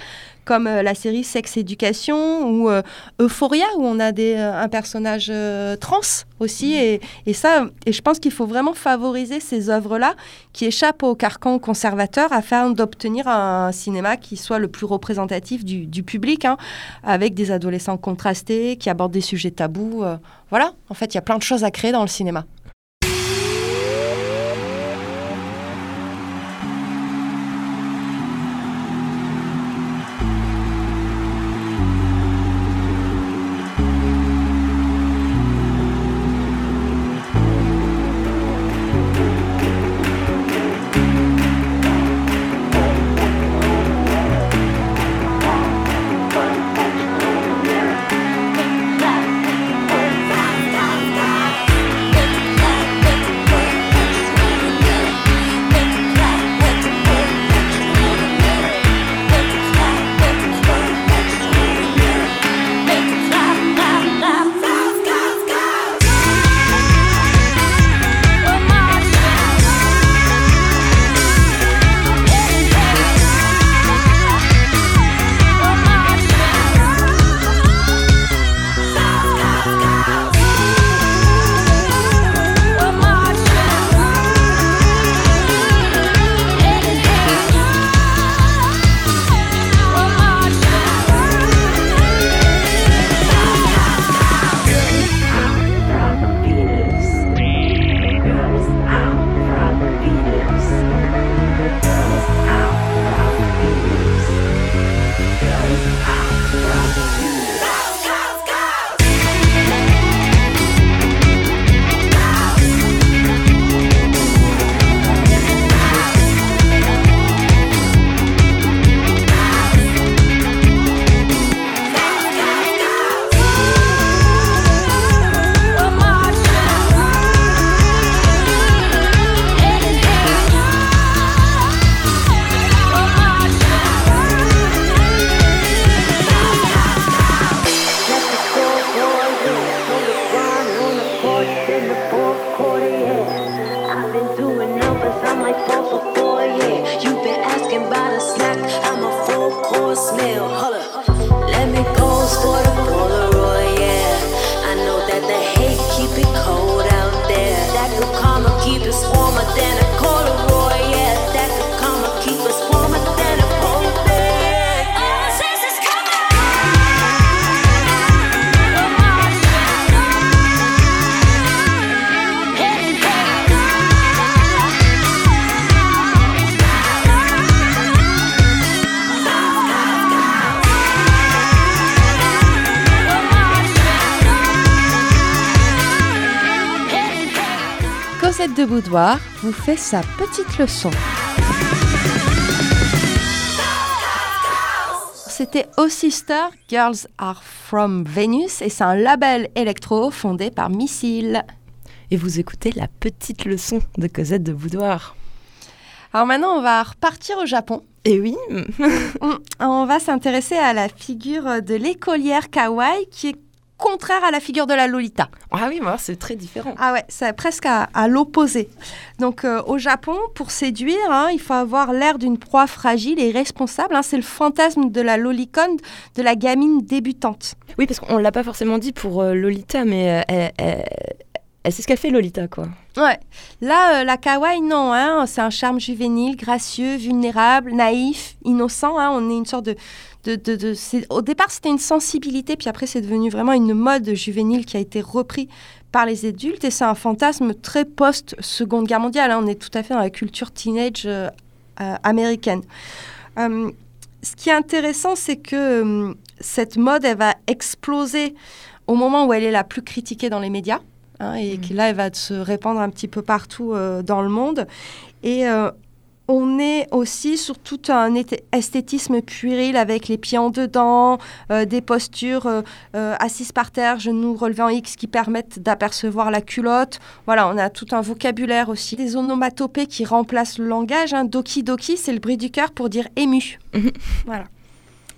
comme euh, la série Sex Education ou euh, Euphoria, où on a des, euh, un personnage euh, trans aussi. Et, et ça, et je pense qu'il faut vraiment favoriser ces œuvres-là qui échappent au carcan conservateur afin d'obtenir un cinéma qui soit le plus représentatif du, du public, hein, avec des adolescents contrastés, qui abordent des sujets tabous. euh, voilà, en fait, il y a plein de choses à créer dans le cinéma. Vous fait sa petite leçon. C'était Oh Sister, Girls Are From Venus et c'est un label électro fondé par Missile. Et vous écoutez la petite leçon de Cosette de Boudoir. Alors maintenant, on va repartir au Japon. Et oui, On- (laughs) On va s'intéresser à la figure de l'écolière kawaii qui est contraire à la figure de la Lolita. ah oui, c'est très différent. Ah ouais, c'est presque à, à l'opposé. Donc euh, au Japon, pour séduire, hein, il faut avoir l'air d'une proie fragile et responsable. hein. c'est le fantasme de la lolicone, de la gamine débutante. Oui, parce qu'on l'a pas forcément dit pour euh, Lolita, mais euh, c'est ce qu'elle fait Lolita, quoi. Ouais. Là, euh, la kawaii, non. Hein, c'est un charme juvénile, gracieux, vulnérable, naïf, innocent. hein, on est une sorte de... de, de, de- c'est- au départ, c'était une sensibilité, puis après, c'est devenu vraiment une mode juvénile qui a été repris par les adultes. Et c'est un fantasme très post-seconde guerre mondiale. hein, on est tout à fait dans la culture teenage euh, euh, américaine. Euh, ce qui est intéressant, c'est que cette mode, elle va exploser au moment où elle est la plus critiquée dans les médias. hein, et que là, elle va se répandre un petit peu partout euh, dans le monde. Et euh, on est aussi sur tout un esthétisme puéril avec les pieds en dedans, euh, des postures euh, euh, assises par terre, genoux relevés en X qui permettent d'apercevoir la culotte. Voilà, on a tout un vocabulaire aussi. Des onomatopées qui remplacent le langage. hein. Doki doki, c'est le bruit du cœur pour dire ému. (laughs) voilà.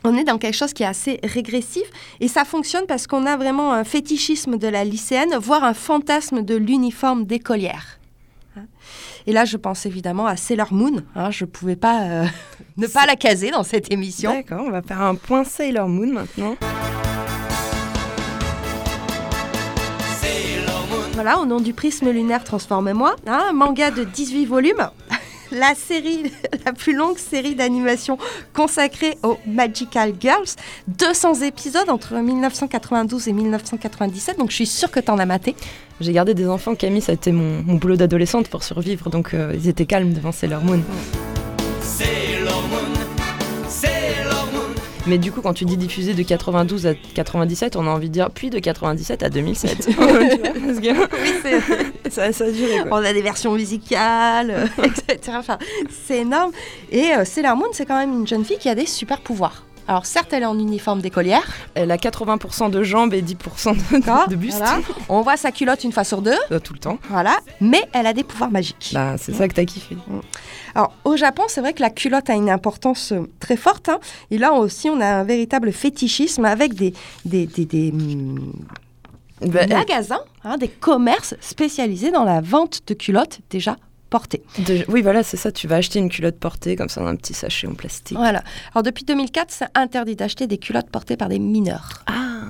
On est dans quelque chose qui est assez régressif et ça fonctionne parce qu'on a vraiment un fétichisme de la lycéenne, voire un fantasme de l'uniforme d'écolière. Hein. Et là, je pense évidemment à Sailor Moon. hein. je ne pouvais pas euh, (laughs) ne pas la caser dans cette émission. D'accord, on va faire un point Sailor Moon maintenant. Voilà, au nom du prisme lunaire Transforme-moi, hein, un manga de 18 volumes. (laughs) La série, (laughs) la plus longue série d'animation consacrée aux Magical Girls. 200 épisodes entre 1992 et 1997, donc je suis sûre que tu en as maté. J'ai gardé des enfants, Camille, ça a été mon, mon boulot d'adolescente pour survivre, donc euh, ils étaient calmes devant Sailor Moon. Mais du coup, quand tu dis diffusé de 92 à 97, on a envie de dire puis de 97 à 2007. (laughs) Tu vois, parce que (laughs) ça, ça a duré. Quoi. On a des versions musicales, (laughs) etc. Enfin, c'est énorme. Et euh, Sailor Moon, c'est quand même une jeune fille qui a des super pouvoirs. Alors certes, elle est en uniforme d'écolière, Elle a 80% de jambes et 10% de, de buste voilà. (laughs) On voit sa culotte une fois sur deux, euh, tout le temps. voilà. Mais elle a des pouvoirs magiques. Bah, c'est ça que t'as kiffé. Alors, au Japon, c'est vrai que la culotte a une importance euh, très forte. hein. Et là aussi, on a un véritable fétichisme avec des, des, des- des, hum, Bah, magasins, hein, des commerces spécialisés dans la vente de culottes déjà de- oui, voilà, c'est ça. Tu vas acheter une culotte portée comme ça dans un petit sachet en plastique. Voilà. Alors, depuis 2004, c'est interdit d'acheter des culottes portées par des mineurs. Ah.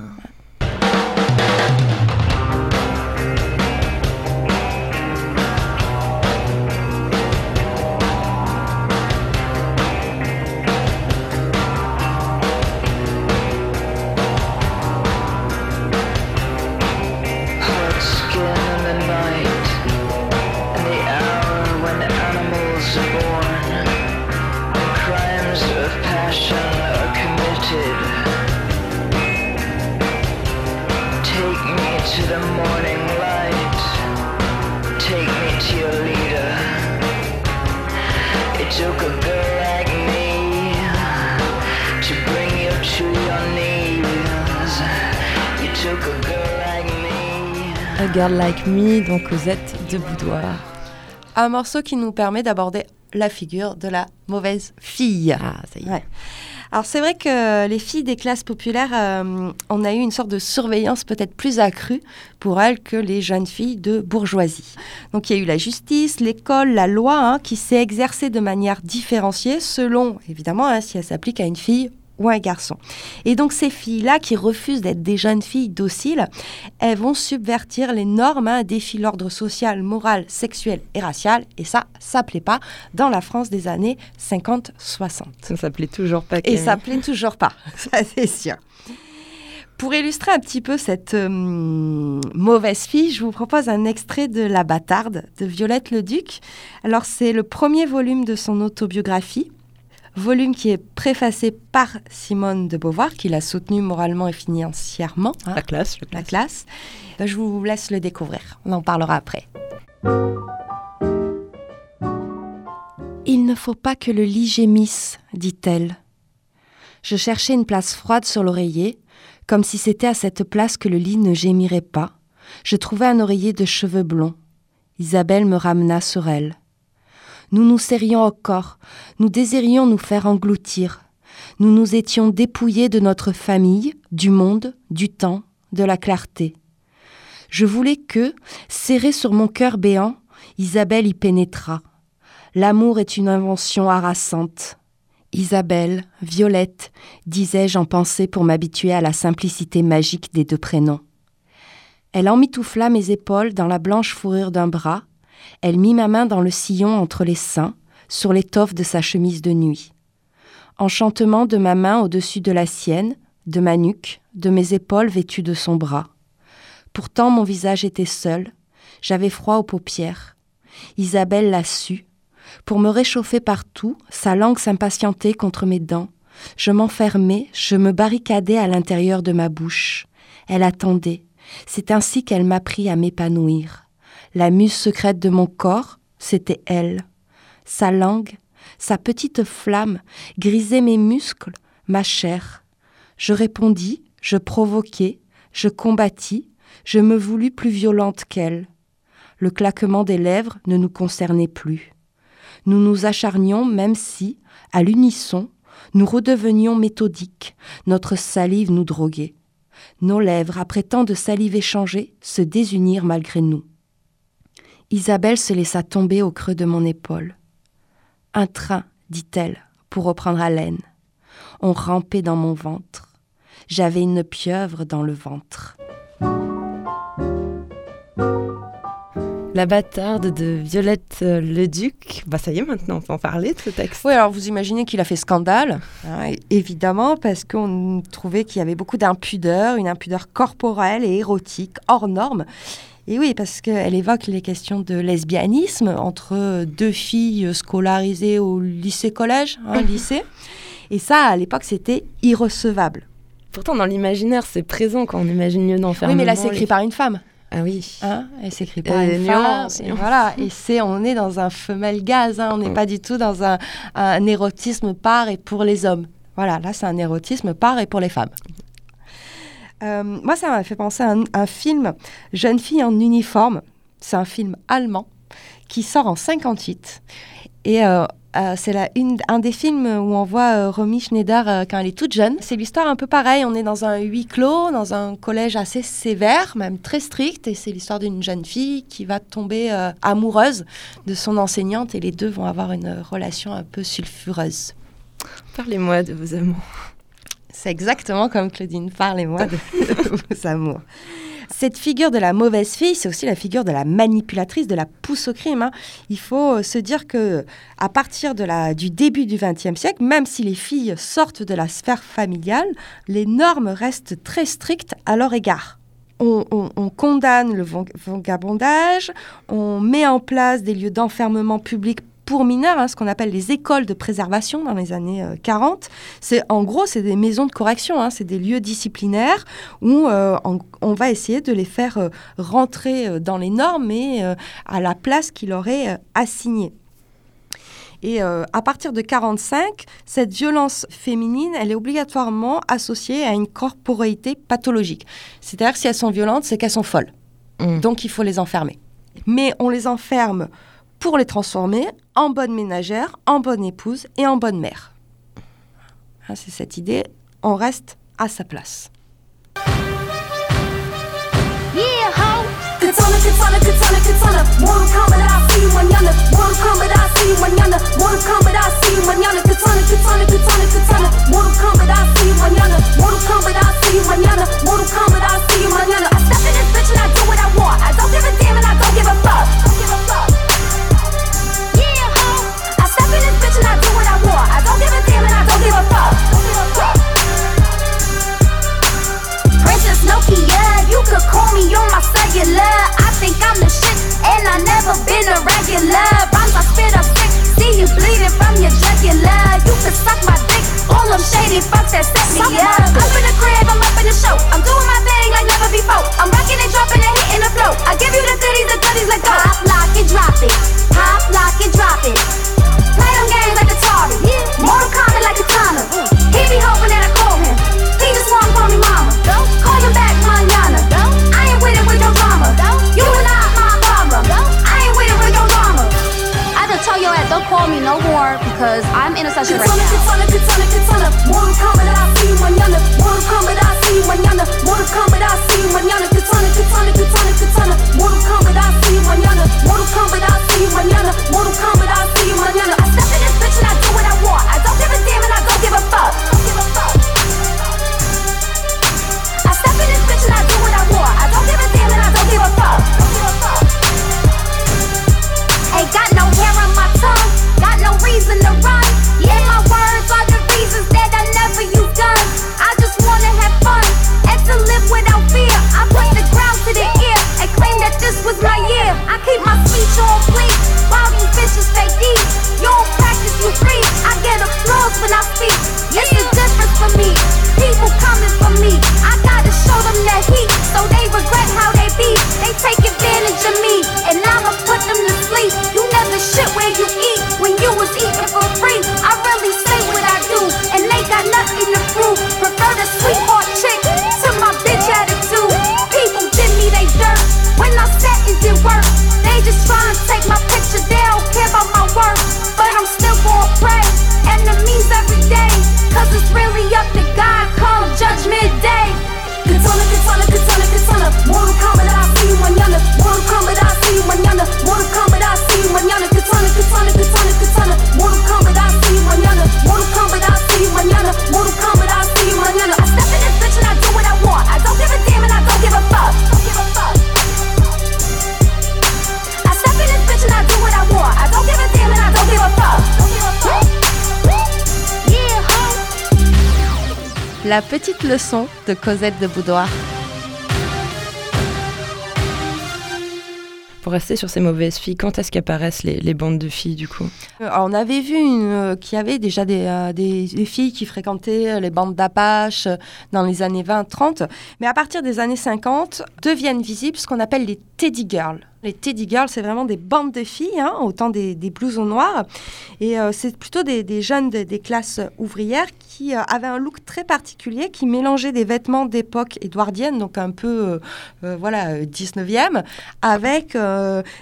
A Girl Like Me, donc Cosette de Boudoir. Un morceau qui nous permet d'aborder la figure de la mauvaise fille. Ah, ça y est. Ouais. Alors c'est vrai que les filles des classes populaires, euh, on a eu une sorte de surveillance peut-être plus accrue pour elles que les jeunes filles de bourgeoisie. Donc il y a eu la justice, l'école, la loi hein, qui s'est exercée de manière différenciée selon évidemment hein, si elle s'applique à une fille ou un garçon. Et donc ces filles-là qui refusent d'être des jeunes filles dociles, elles vont subvertir les normes, hein, défient l'ordre social, moral, sexuel et racial. Et ça, ça plaît pas dans la France des années 50-60. Ça s'appelait toujours pas Et ça plaît toujours pas, (laughs) ça c'est sûr. Pour illustrer un petit peu cette euh, mauvaise fille, je vous propose un extrait de La bâtarde de Violette Leduc. Alors c'est le premier volume de son autobiographie, volume qui est préfacé par Simone de Beauvoir, qui l'a soutenu moralement et financièrement, hein, La classe, la la classe. classe. Ben, je vous laisse le découvrir, on en parlera après. Il ne faut pas que le lit gémisse, dit-elle. Je cherchais une place froide sur l'oreiller, comme si c'était à cette place que le lit ne gémirait pas. Je trouvai un oreiller de cheveux blonds. Isabelle me ramena sur elle. Nous nous serrions au corps, nous désirions nous faire engloutir. Nous nous étions dépouillés de notre famille, du monde, du temps, de la clarté. Je voulais que, serrée sur mon cœur béant, Isabelle y pénétrât. L'amour est une invention harassante. Isabelle, Violette, disais-je en pensée pour m'habituer à la simplicité magique des deux prénoms. Elle emmitoufla mes épaules dans la blanche fourrure d'un bras. Elle mit ma main dans le sillon entre les seins, sur l'étoffe de sa chemise de nuit. Enchantement de ma main au-dessus de la sienne, de ma nuque, de mes épaules vêtues de son bras. Pourtant mon visage était seul, j'avais froid aux paupières. Isabelle l'a su. Pour me réchauffer partout, sa langue s'impatientait contre mes dents. Je m'enfermais, je me barricadais à l'intérieur de ma bouche. Elle attendait. C'est ainsi qu'elle m'apprit à m'épanouir. La muse secrète de mon corps, c'était elle. Sa langue, sa petite flamme grisait mes muscles, ma chair. Je répondis, je provoquai, je combattis, je me voulus plus violente qu'elle. Le claquement des lèvres ne nous concernait plus. Nous nous acharnions même si, à l'unisson, nous redevenions méthodiques, notre salive nous droguait. Nos lèvres, après tant de salive échangée, se désunirent malgré nous. Isabelle se laissa tomber au creux de mon épaule. Un train, dit-elle, pour reprendre haleine. On rampait dans mon ventre. J'avais une pieuvre dans le ventre. La bâtarde de Violette euh, Leduc. Bah ça y est, maintenant on peut en parler de ce texte. Oui, alors vous imaginez qu'il a fait scandale, hein, évidemment, parce qu'on trouvait qu'il y avait beaucoup d'impudeur, une impudeur corporelle et érotique, hors norme. Et oui, parce qu'elle évoque les questions de lesbianisme entre deux filles scolarisées au lycée-collège, hein, lycée. Et ça, à l'époque, c'était irrecevable. Pourtant, dans l'imaginaire, c'est présent quand on imagine lieu Oui, d'enfermement. mais là, c'est les- écrit par une femme. Ah oui. Hein elle s'écrit par Euh, une femme. Et voilà. Et c'est, on est dans un femelle gaz. hein, on n'est pas du tout dans un, un érotisme par et pour les hommes. Voilà, là, c'est un érotisme par et pour les femmes. Euh, moi, ça m'a fait penser à un, film Jeune fille en uniforme. C'est un film allemand qui sort en 58. Et euh, euh, c'est un des films où on voit Romy Schneider quand elle est toute jeune. C'est l'histoire un peu pareille. On est dans un huis clos, dans un collège assez sévère, même très strict. Et c'est l'histoire d'une jeune fille qui va tomber amoureuse de son enseignante. Et les deux vont avoir une relation un peu sulfureuse. Parlez-moi de vos amants. C'est exactement comme Claudine. Parlez-moi de (laughs) vos amours. Cette figure de la mauvaise fille, c'est aussi la figure de la manipulatrice, de la pousse au crime. hein. Il faut euh, se dire que à partir de la, du début du XXe siècle, même si les filles sortent de la sphère familiale, les normes restent très strictes à leur égard. On, on- on condamne le vagabondage, on met en place des lieux d'enfermement public pour mineurs, hein, ce qu'on appelle les écoles de préservation dans les années euh, 40. C'est en gros, c'est des maisons de correction, hein, c'est des lieux disciplinaires où euh, on, va essayer de les faire euh, rentrer euh, dans les normes et euh, à la place qu'il aurait euh, assignée. Et euh, à partir de 45, cette violence féminine, elle est obligatoirement associée à une corporéité pathologique. C'est-à-dire si elles sont violentes, c'est qu'elles sont folles. Mm. Donc il faut les enfermer. Mais on les enferme pour les transformer en bonne ménagère, en bonne épouse et en bonne mère. Hein, c'est cette idée, on reste à sa place. Princess Nokia, you could call me on my cellular. I think I'm the shit, and I never been a regular. Rhymes I spit up sick, see you bleeding from your jugular. You could suck my dick, all them shady fucks that set me up. Up in the crib, I'm up in the show. I'm doing my thing like never before. I'm rocking and dropping the La petite leçon de Cosette de Boudoir. Pour rester sur ces mauvaises filles, quand est-ce qu'apparaissent les, les bandes de filles du coup? Euh, alors, on avait vu une, euh, qu'il y avait déjà des, euh, des- des filles qui fréquentaient euh, les bandes d'Apache dans les années 20-30, mais à partir des années 50, deviennent visibles ce qu'on appelle les Teddy Girls. Les Teddy Girls, c'est vraiment des bandes de filles, hein, autant des, des blousons noirs, et euh, c'est plutôt des, des jeunes de- des classes ouvrières qui euh, avaient un look très particulier, qui mélangeaient des vêtements d'époque édouardienne, donc un peu, euh, voilà, euh, 19e, avec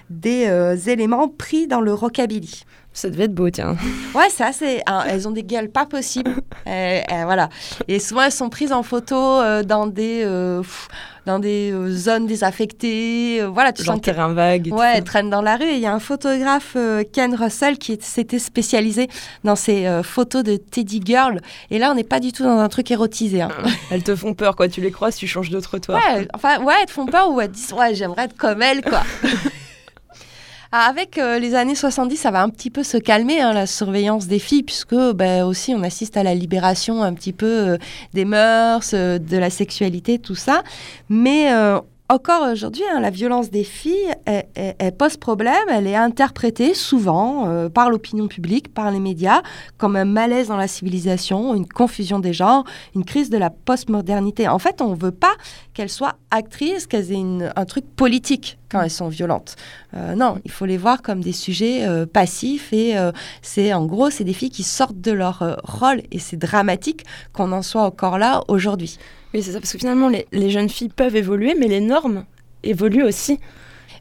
des éléments pris dans le rockabilly. Ça devait être beau, tiens. Ouais, c'est assez. hein, elles ont des gueules pas possibles. (laughs) Euh, voilà. Et souvent, elles sont prises en photo dans des, pff, dans des euh, zones désaffectées. euh, voilà, tu Genre sens terrain vague. et tout Ouais, ça. elles traînent dans la rue. Et il y a un photographe, euh, Ken Russell, qui s'était spécialisé dans ces euh, photos de Teddy Girl. Et là, on n'est pas du tout dans un truc érotisé. hein. Elles te font peur, quoi. Tu les croises, tu changes de trottoir. Ouais, enfin, ouais, elles te font peur ou elles te disent, ouais, j'aimerais être comme elle, quoi. (laughs) Ah, Avec euh, les années 70, ça va un petit peu se calmer, hein, la surveillance des filles, puisque ben, aussi on assiste à la libération un petit peu euh, des mœurs, euh, de la sexualité, tout ça. Mais euh, encore aujourd'hui, hein, la violence des filles, elle, elle- elle pose problème, elle est interprétée souvent euh, par l'opinion publique, par les médias, comme un malaise dans la civilisation, une confusion des genres, une crise de la postmodernité. En fait, on ne veut pas qu'elles soient actrices, qu'elles aient un truc politique quand elles sont violentes. Euh, non, il faut les voir comme des sujets euh, passifs et c'est en gros, c'est des filles qui sortent de leur rôle et c'est dramatique qu'on en soit encore là aujourd'hui. Oui, c'est ça, parce que finalement, les, les jeunes filles peuvent évoluer, mais les normes évoluent aussi.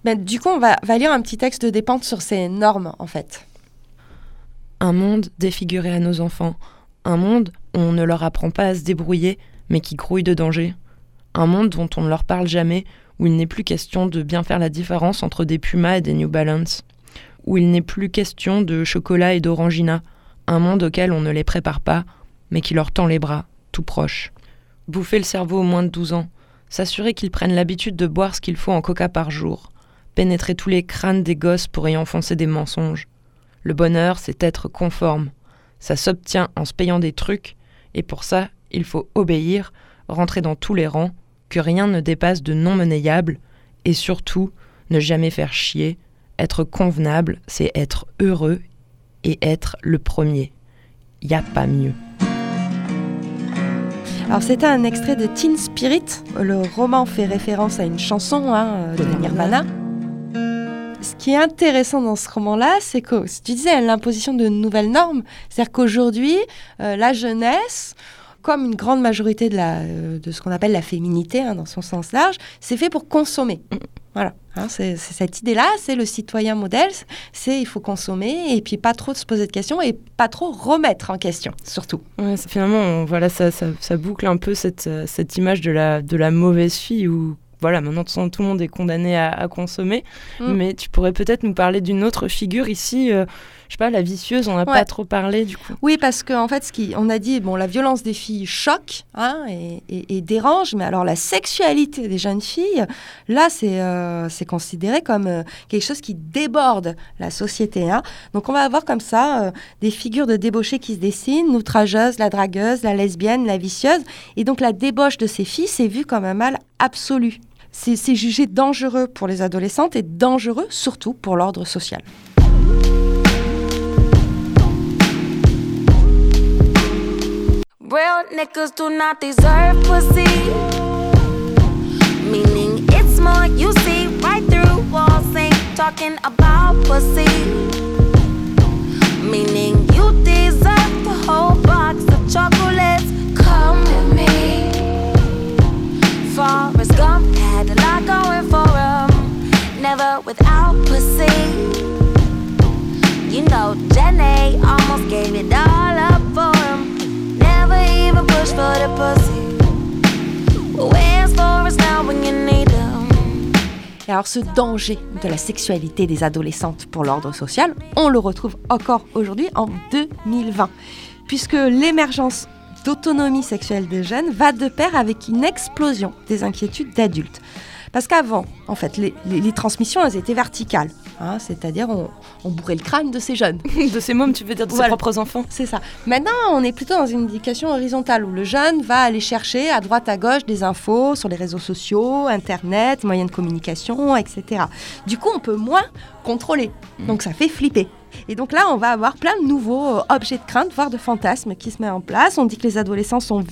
Ben, du coup, on va, va lire un petit texte de dépente sur ces normes en fait. Un monde défiguré à nos enfants. Un monde où on ne leur apprend pas à se débrouiller, mais qui grouille de danger. Un monde dont on ne leur parle jamais, où il n'est plus question de bien faire la différence entre des Pumas et des New Balance. Où il n'est plus question de chocolat et d'orangina. Un monde auquel on ne les prépare pas, mais qui leur tend les bras, tout proche. Bouffer le cerveau aux moins de 12 ans. S'assurer qu'ils prennent l'habitude de boire ce qu'il faut en coca par jour. Pénétrer tous les crânes des gosses pour y enfoncer des mensonges. Le bonheur, c'est être conforme. Ça s'obtient en se payant des trucs, et pour ça, il faut obéir, rentrer dans tous les rangs, que rien ne dépasse de non monnayable, et surtout, ne jamais faire chier. Être convenable, c'est être heureux et être le premier. Y a pas mieux. Alors c'était un extrait de Teen Spirit. Le roman fait référence à une chanson hein, de Nirvana. Ce qui est intéressant dans ce roman-là, c'est que, si tu disais, l'imposition de nouvelles normes, c'est-à-dire qu'aujourd'hui, euh, la jeunesse, comme une grande majorité de, la, euh, de ce qu'on appelle la féminité, hein, dans son sens large, c'est fait pour consommer. Voilà, hein, c'est cette idée-là, c'est le citoyen modèle, c'est il faut consommer et puis pas trop se poser de questions et pas trop remettre en question, surtout. Ouais, finalement, on- voilà, ça, ça, ça boucle un peu cette, euh, cette image de la, de la mauvaise fille où, voilà, maintenant tout le monde est condamné à, à consommer. Mm. Mais tu pourrais peut-être nous parler d'une autre figure ici, euh, je sais pas, la vicieuse, on n'a Ouais. pas trop parlé du coup. Oui, parce qu'en fait, ce qui, on a dit, bon, la violence des filles choque hein, et, et- et dérange, mais alors la sexualité des jeunes filles, là, c'est euh, c'est considéré comme euh, quelque chose qui déborde la société. hein. Donc, on va avoir comme ça euh, des figures de débauchés qui se dessinent, l'outrageuse, la dragueuse, la lesbienne, la vicieuse. Et donc, la débauche de ces filles, c'est vu comme un mal absolu. C'est jugé dangereux pour les adolescentes et dangereux surtout pour l'ordre social. Real niggas do not deserve pussy. Meaning it's more you see right through walls, ain't talking about pussy. Meaning you deserve the whole box of chocolates. Come with me. Forrest Gump had a lot going for him. Never without pussy. You know, Jenny almost gave it all up for. Et alors ce danger de la sexualité des adolescentes pour l'ordre social, on le retrouve encore aujourd'hui en 2020, puisque l'émergence d'autonomie sexuelle des jeunes va de pair avec une explosion des inquiétudes d'adultes. Parce qu'avant, en fait, les, les- les transmissions, elles étaient verticales. hein, c'est-à-dire on, on bourrait le crâne de ces jeunes. (laughs) De ces mômes, tu veux dire de Voilà. ses propres enfants C'est ça. Maintenant, on est plutôt dans une éducation horizontale où le jeune va aller chercher à droite à gauche des infos sur les réseaux sociaux, Internet, moyens de communication, etc. Du coup, on peut moins contrôler. Donc, ça fait flipper. Et donc là, on va avoir plein de nouveaux euh, objets de crainte, voire de fantasmes qui se mettent en place. On dit que les adolescents sont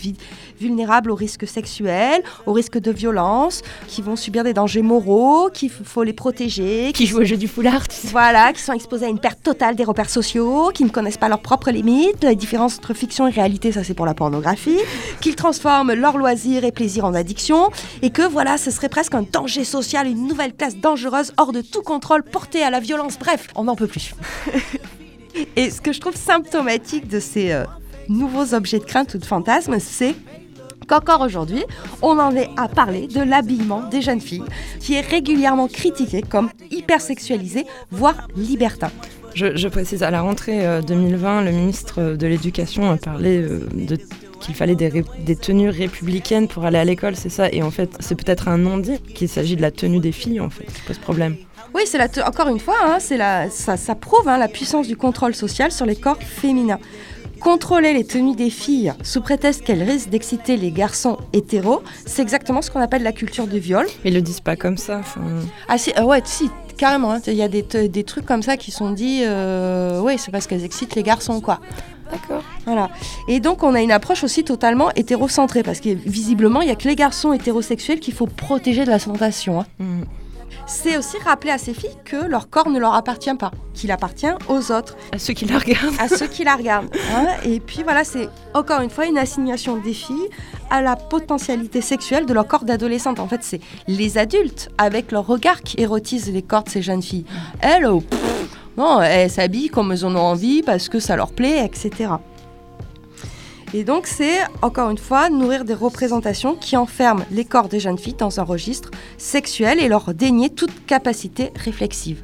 vulnérables aux risques sexuels, aux risques de violence, qui vont subir des dangers moraux, qu'il faut les protéger, Qui jouent au jeu du foulard, tu sais. voilà, qui sont exposés à une perte totale des repères sociaux, qui ne connaissent pas leurs propres limites, la différence entre fiction et réalité, ça c'est pour la pornographie, qu'ils transforment leurs loisirs et plaisirs en addiction, et que voilà, ce serait presque un danger social, une nouvelle classe dangereuse, hors de tout contrôle, portée à la violence, bref, on n'en peut plus. (laughs) et ce que je trouve symptomatique de ces euh, nouveaux objets de crainte ou de fantasme, c'est qu'encore aujourd'hui, on en est à parler de l'habillement des jeunes filles, qui est régulièrement critiqué comme hypersexualisé, voire libertin. Je, précise, à la rentrée euh, 2020, le ministre de l'Éducation a parlé euh, qu'il fallait des tenues républicaines pour aller à l'école, c'est ça? Et en fait, c'est peut-être un non-dit qu'il s'agit de la tenue des filles, en fait, qui pose problème. Oui, c'est la encore une fois, hein, c'est la, ça, ça prouve hein, la puissance du contrôle social sur les corps féminins. Contrôler les tenues des filles sous prétexte qu'elles risquent d'exciter les garçons hétéros, c'est exactement ce qu'on appelle la culture du viol. Mais ils le disent pas comme ça. Ah si, euh, ouais, si, carrément. hein, Il y a des, des trucs comme ça qui sont dits, euh, oui, c'est parce qu'elles excitent les garçons, quoi. D'accord. Voilà. Et donc, on a une approche aussi totalement hétérocentrée, parce que visiblement, il n'y a que les garçons hétérosexuels qu'il faut protéger de la tentation. hein. Mm. C'est aussi rappeler à ces filles que leur corps ne leur appartient pas, qu'il appartient aux autres, À ceux qui la regardent. à ceux qui la regardent. hein. Et puis voilà, c'est encore une fois une assignation des filles à la potentialité sexuelle de leur corps d'adolescente. En fait, c'est les adultes, avec leur regard, qui érotisent les corps de ces jeunes filles. Elles, pff, non, elles s'habillent comme elles en ont envie parce que ça leur plaît, etc. Et donc, c'est, encore une fois, nourrir des représentations qui enferment les corps des jeunes filles dans un registre sexuel et leur dénier toute capacité réflexive.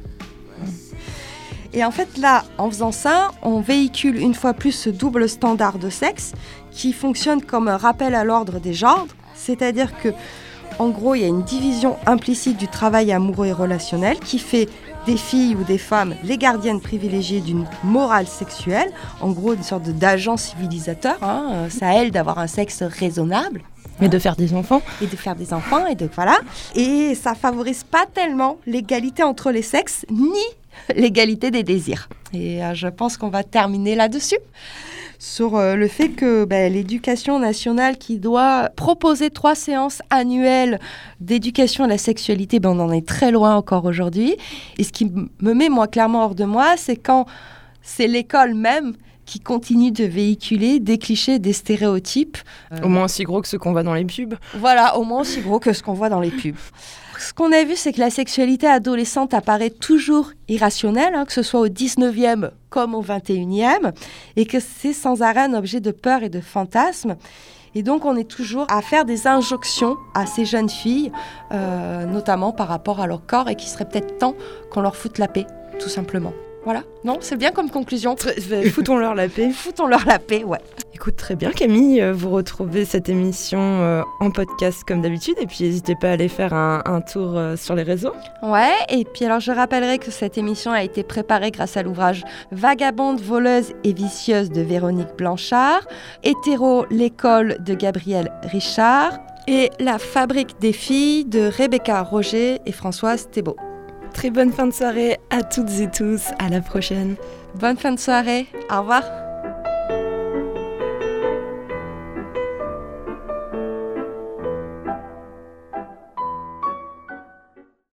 Et en fait, là, en faisant ça, on véhicule une fois plus ce double standard de sexe qui fonctionne comme un rappel à l'ordre des genres. C'est-à-dire que, en gros, il y a une division implicite du travail amoureux et relationnel qui fait des filles ou des femmes les gardiennes privilégiées d'une morale sexuelle, en gros une sorte d'agent civilisateur. hein. Euh, à elles d'avoir un sexe raisonnable Mais de faire des enfants. et de faire des enfants et de voilà. Et ça favorise pas tellement l'égalité entre les sexes ni l'égalité des désirs. Et euh, je pense qu'on va terminer là-dessus sur euh, le fait que ben, l'éducation nationale qui doit proposer trois séances annuelles d'éducation à la sexualité, ben, on en est très loin encore aujourd'hui. Et ce qui me met moi clairement hors de moi, c'est quand c'est l'école même qui continue de véhiculer des clichés, des stéréotypes Au moins aussi gros que ceux qu'on voit dans les pubs. voilà, au moins aussi gros que ce qu'on voit dans les pubs. Ce qu'on a vu, c'est que la sexualité adolescente apparaît toujours irrationnelle, hein, que ce soit au 19e comme au 21e, et que c'est sans arrêt un objet de peur et de fantasme. Et donc, on est toujours à faire des injonctions à ces jeunes filles, euh, notamment par rapport à leur corps, et qu'il serait peut-être temps qu'on leur foute la paix, tout simplement. Voilà, non, c'est bien comme conclusion. Foutons-leur la paix. (laughs) Foutons-leur la paix, ouais. Écoute, très bien Camille, Euh, vous retrouvez cette émission euh, en podcast comme d'habitude et puis n'hésitez pas à aller faire un, un tour euh, sur les réseaux. Ouais, et puis alors je rappellerai que cette émission a été préparée grâce à l'ouvrage Vagabonde, voleuse et vicieuse de Véronique Blanchard, Hétéro, l'école de Gabriel Richard et La fabrique des filles de Rebecca Roger et Françoise Thébault. Très bonne fin de soirée à toutes et tous, à la prochaine. Bonne fin de soirée, au revoir.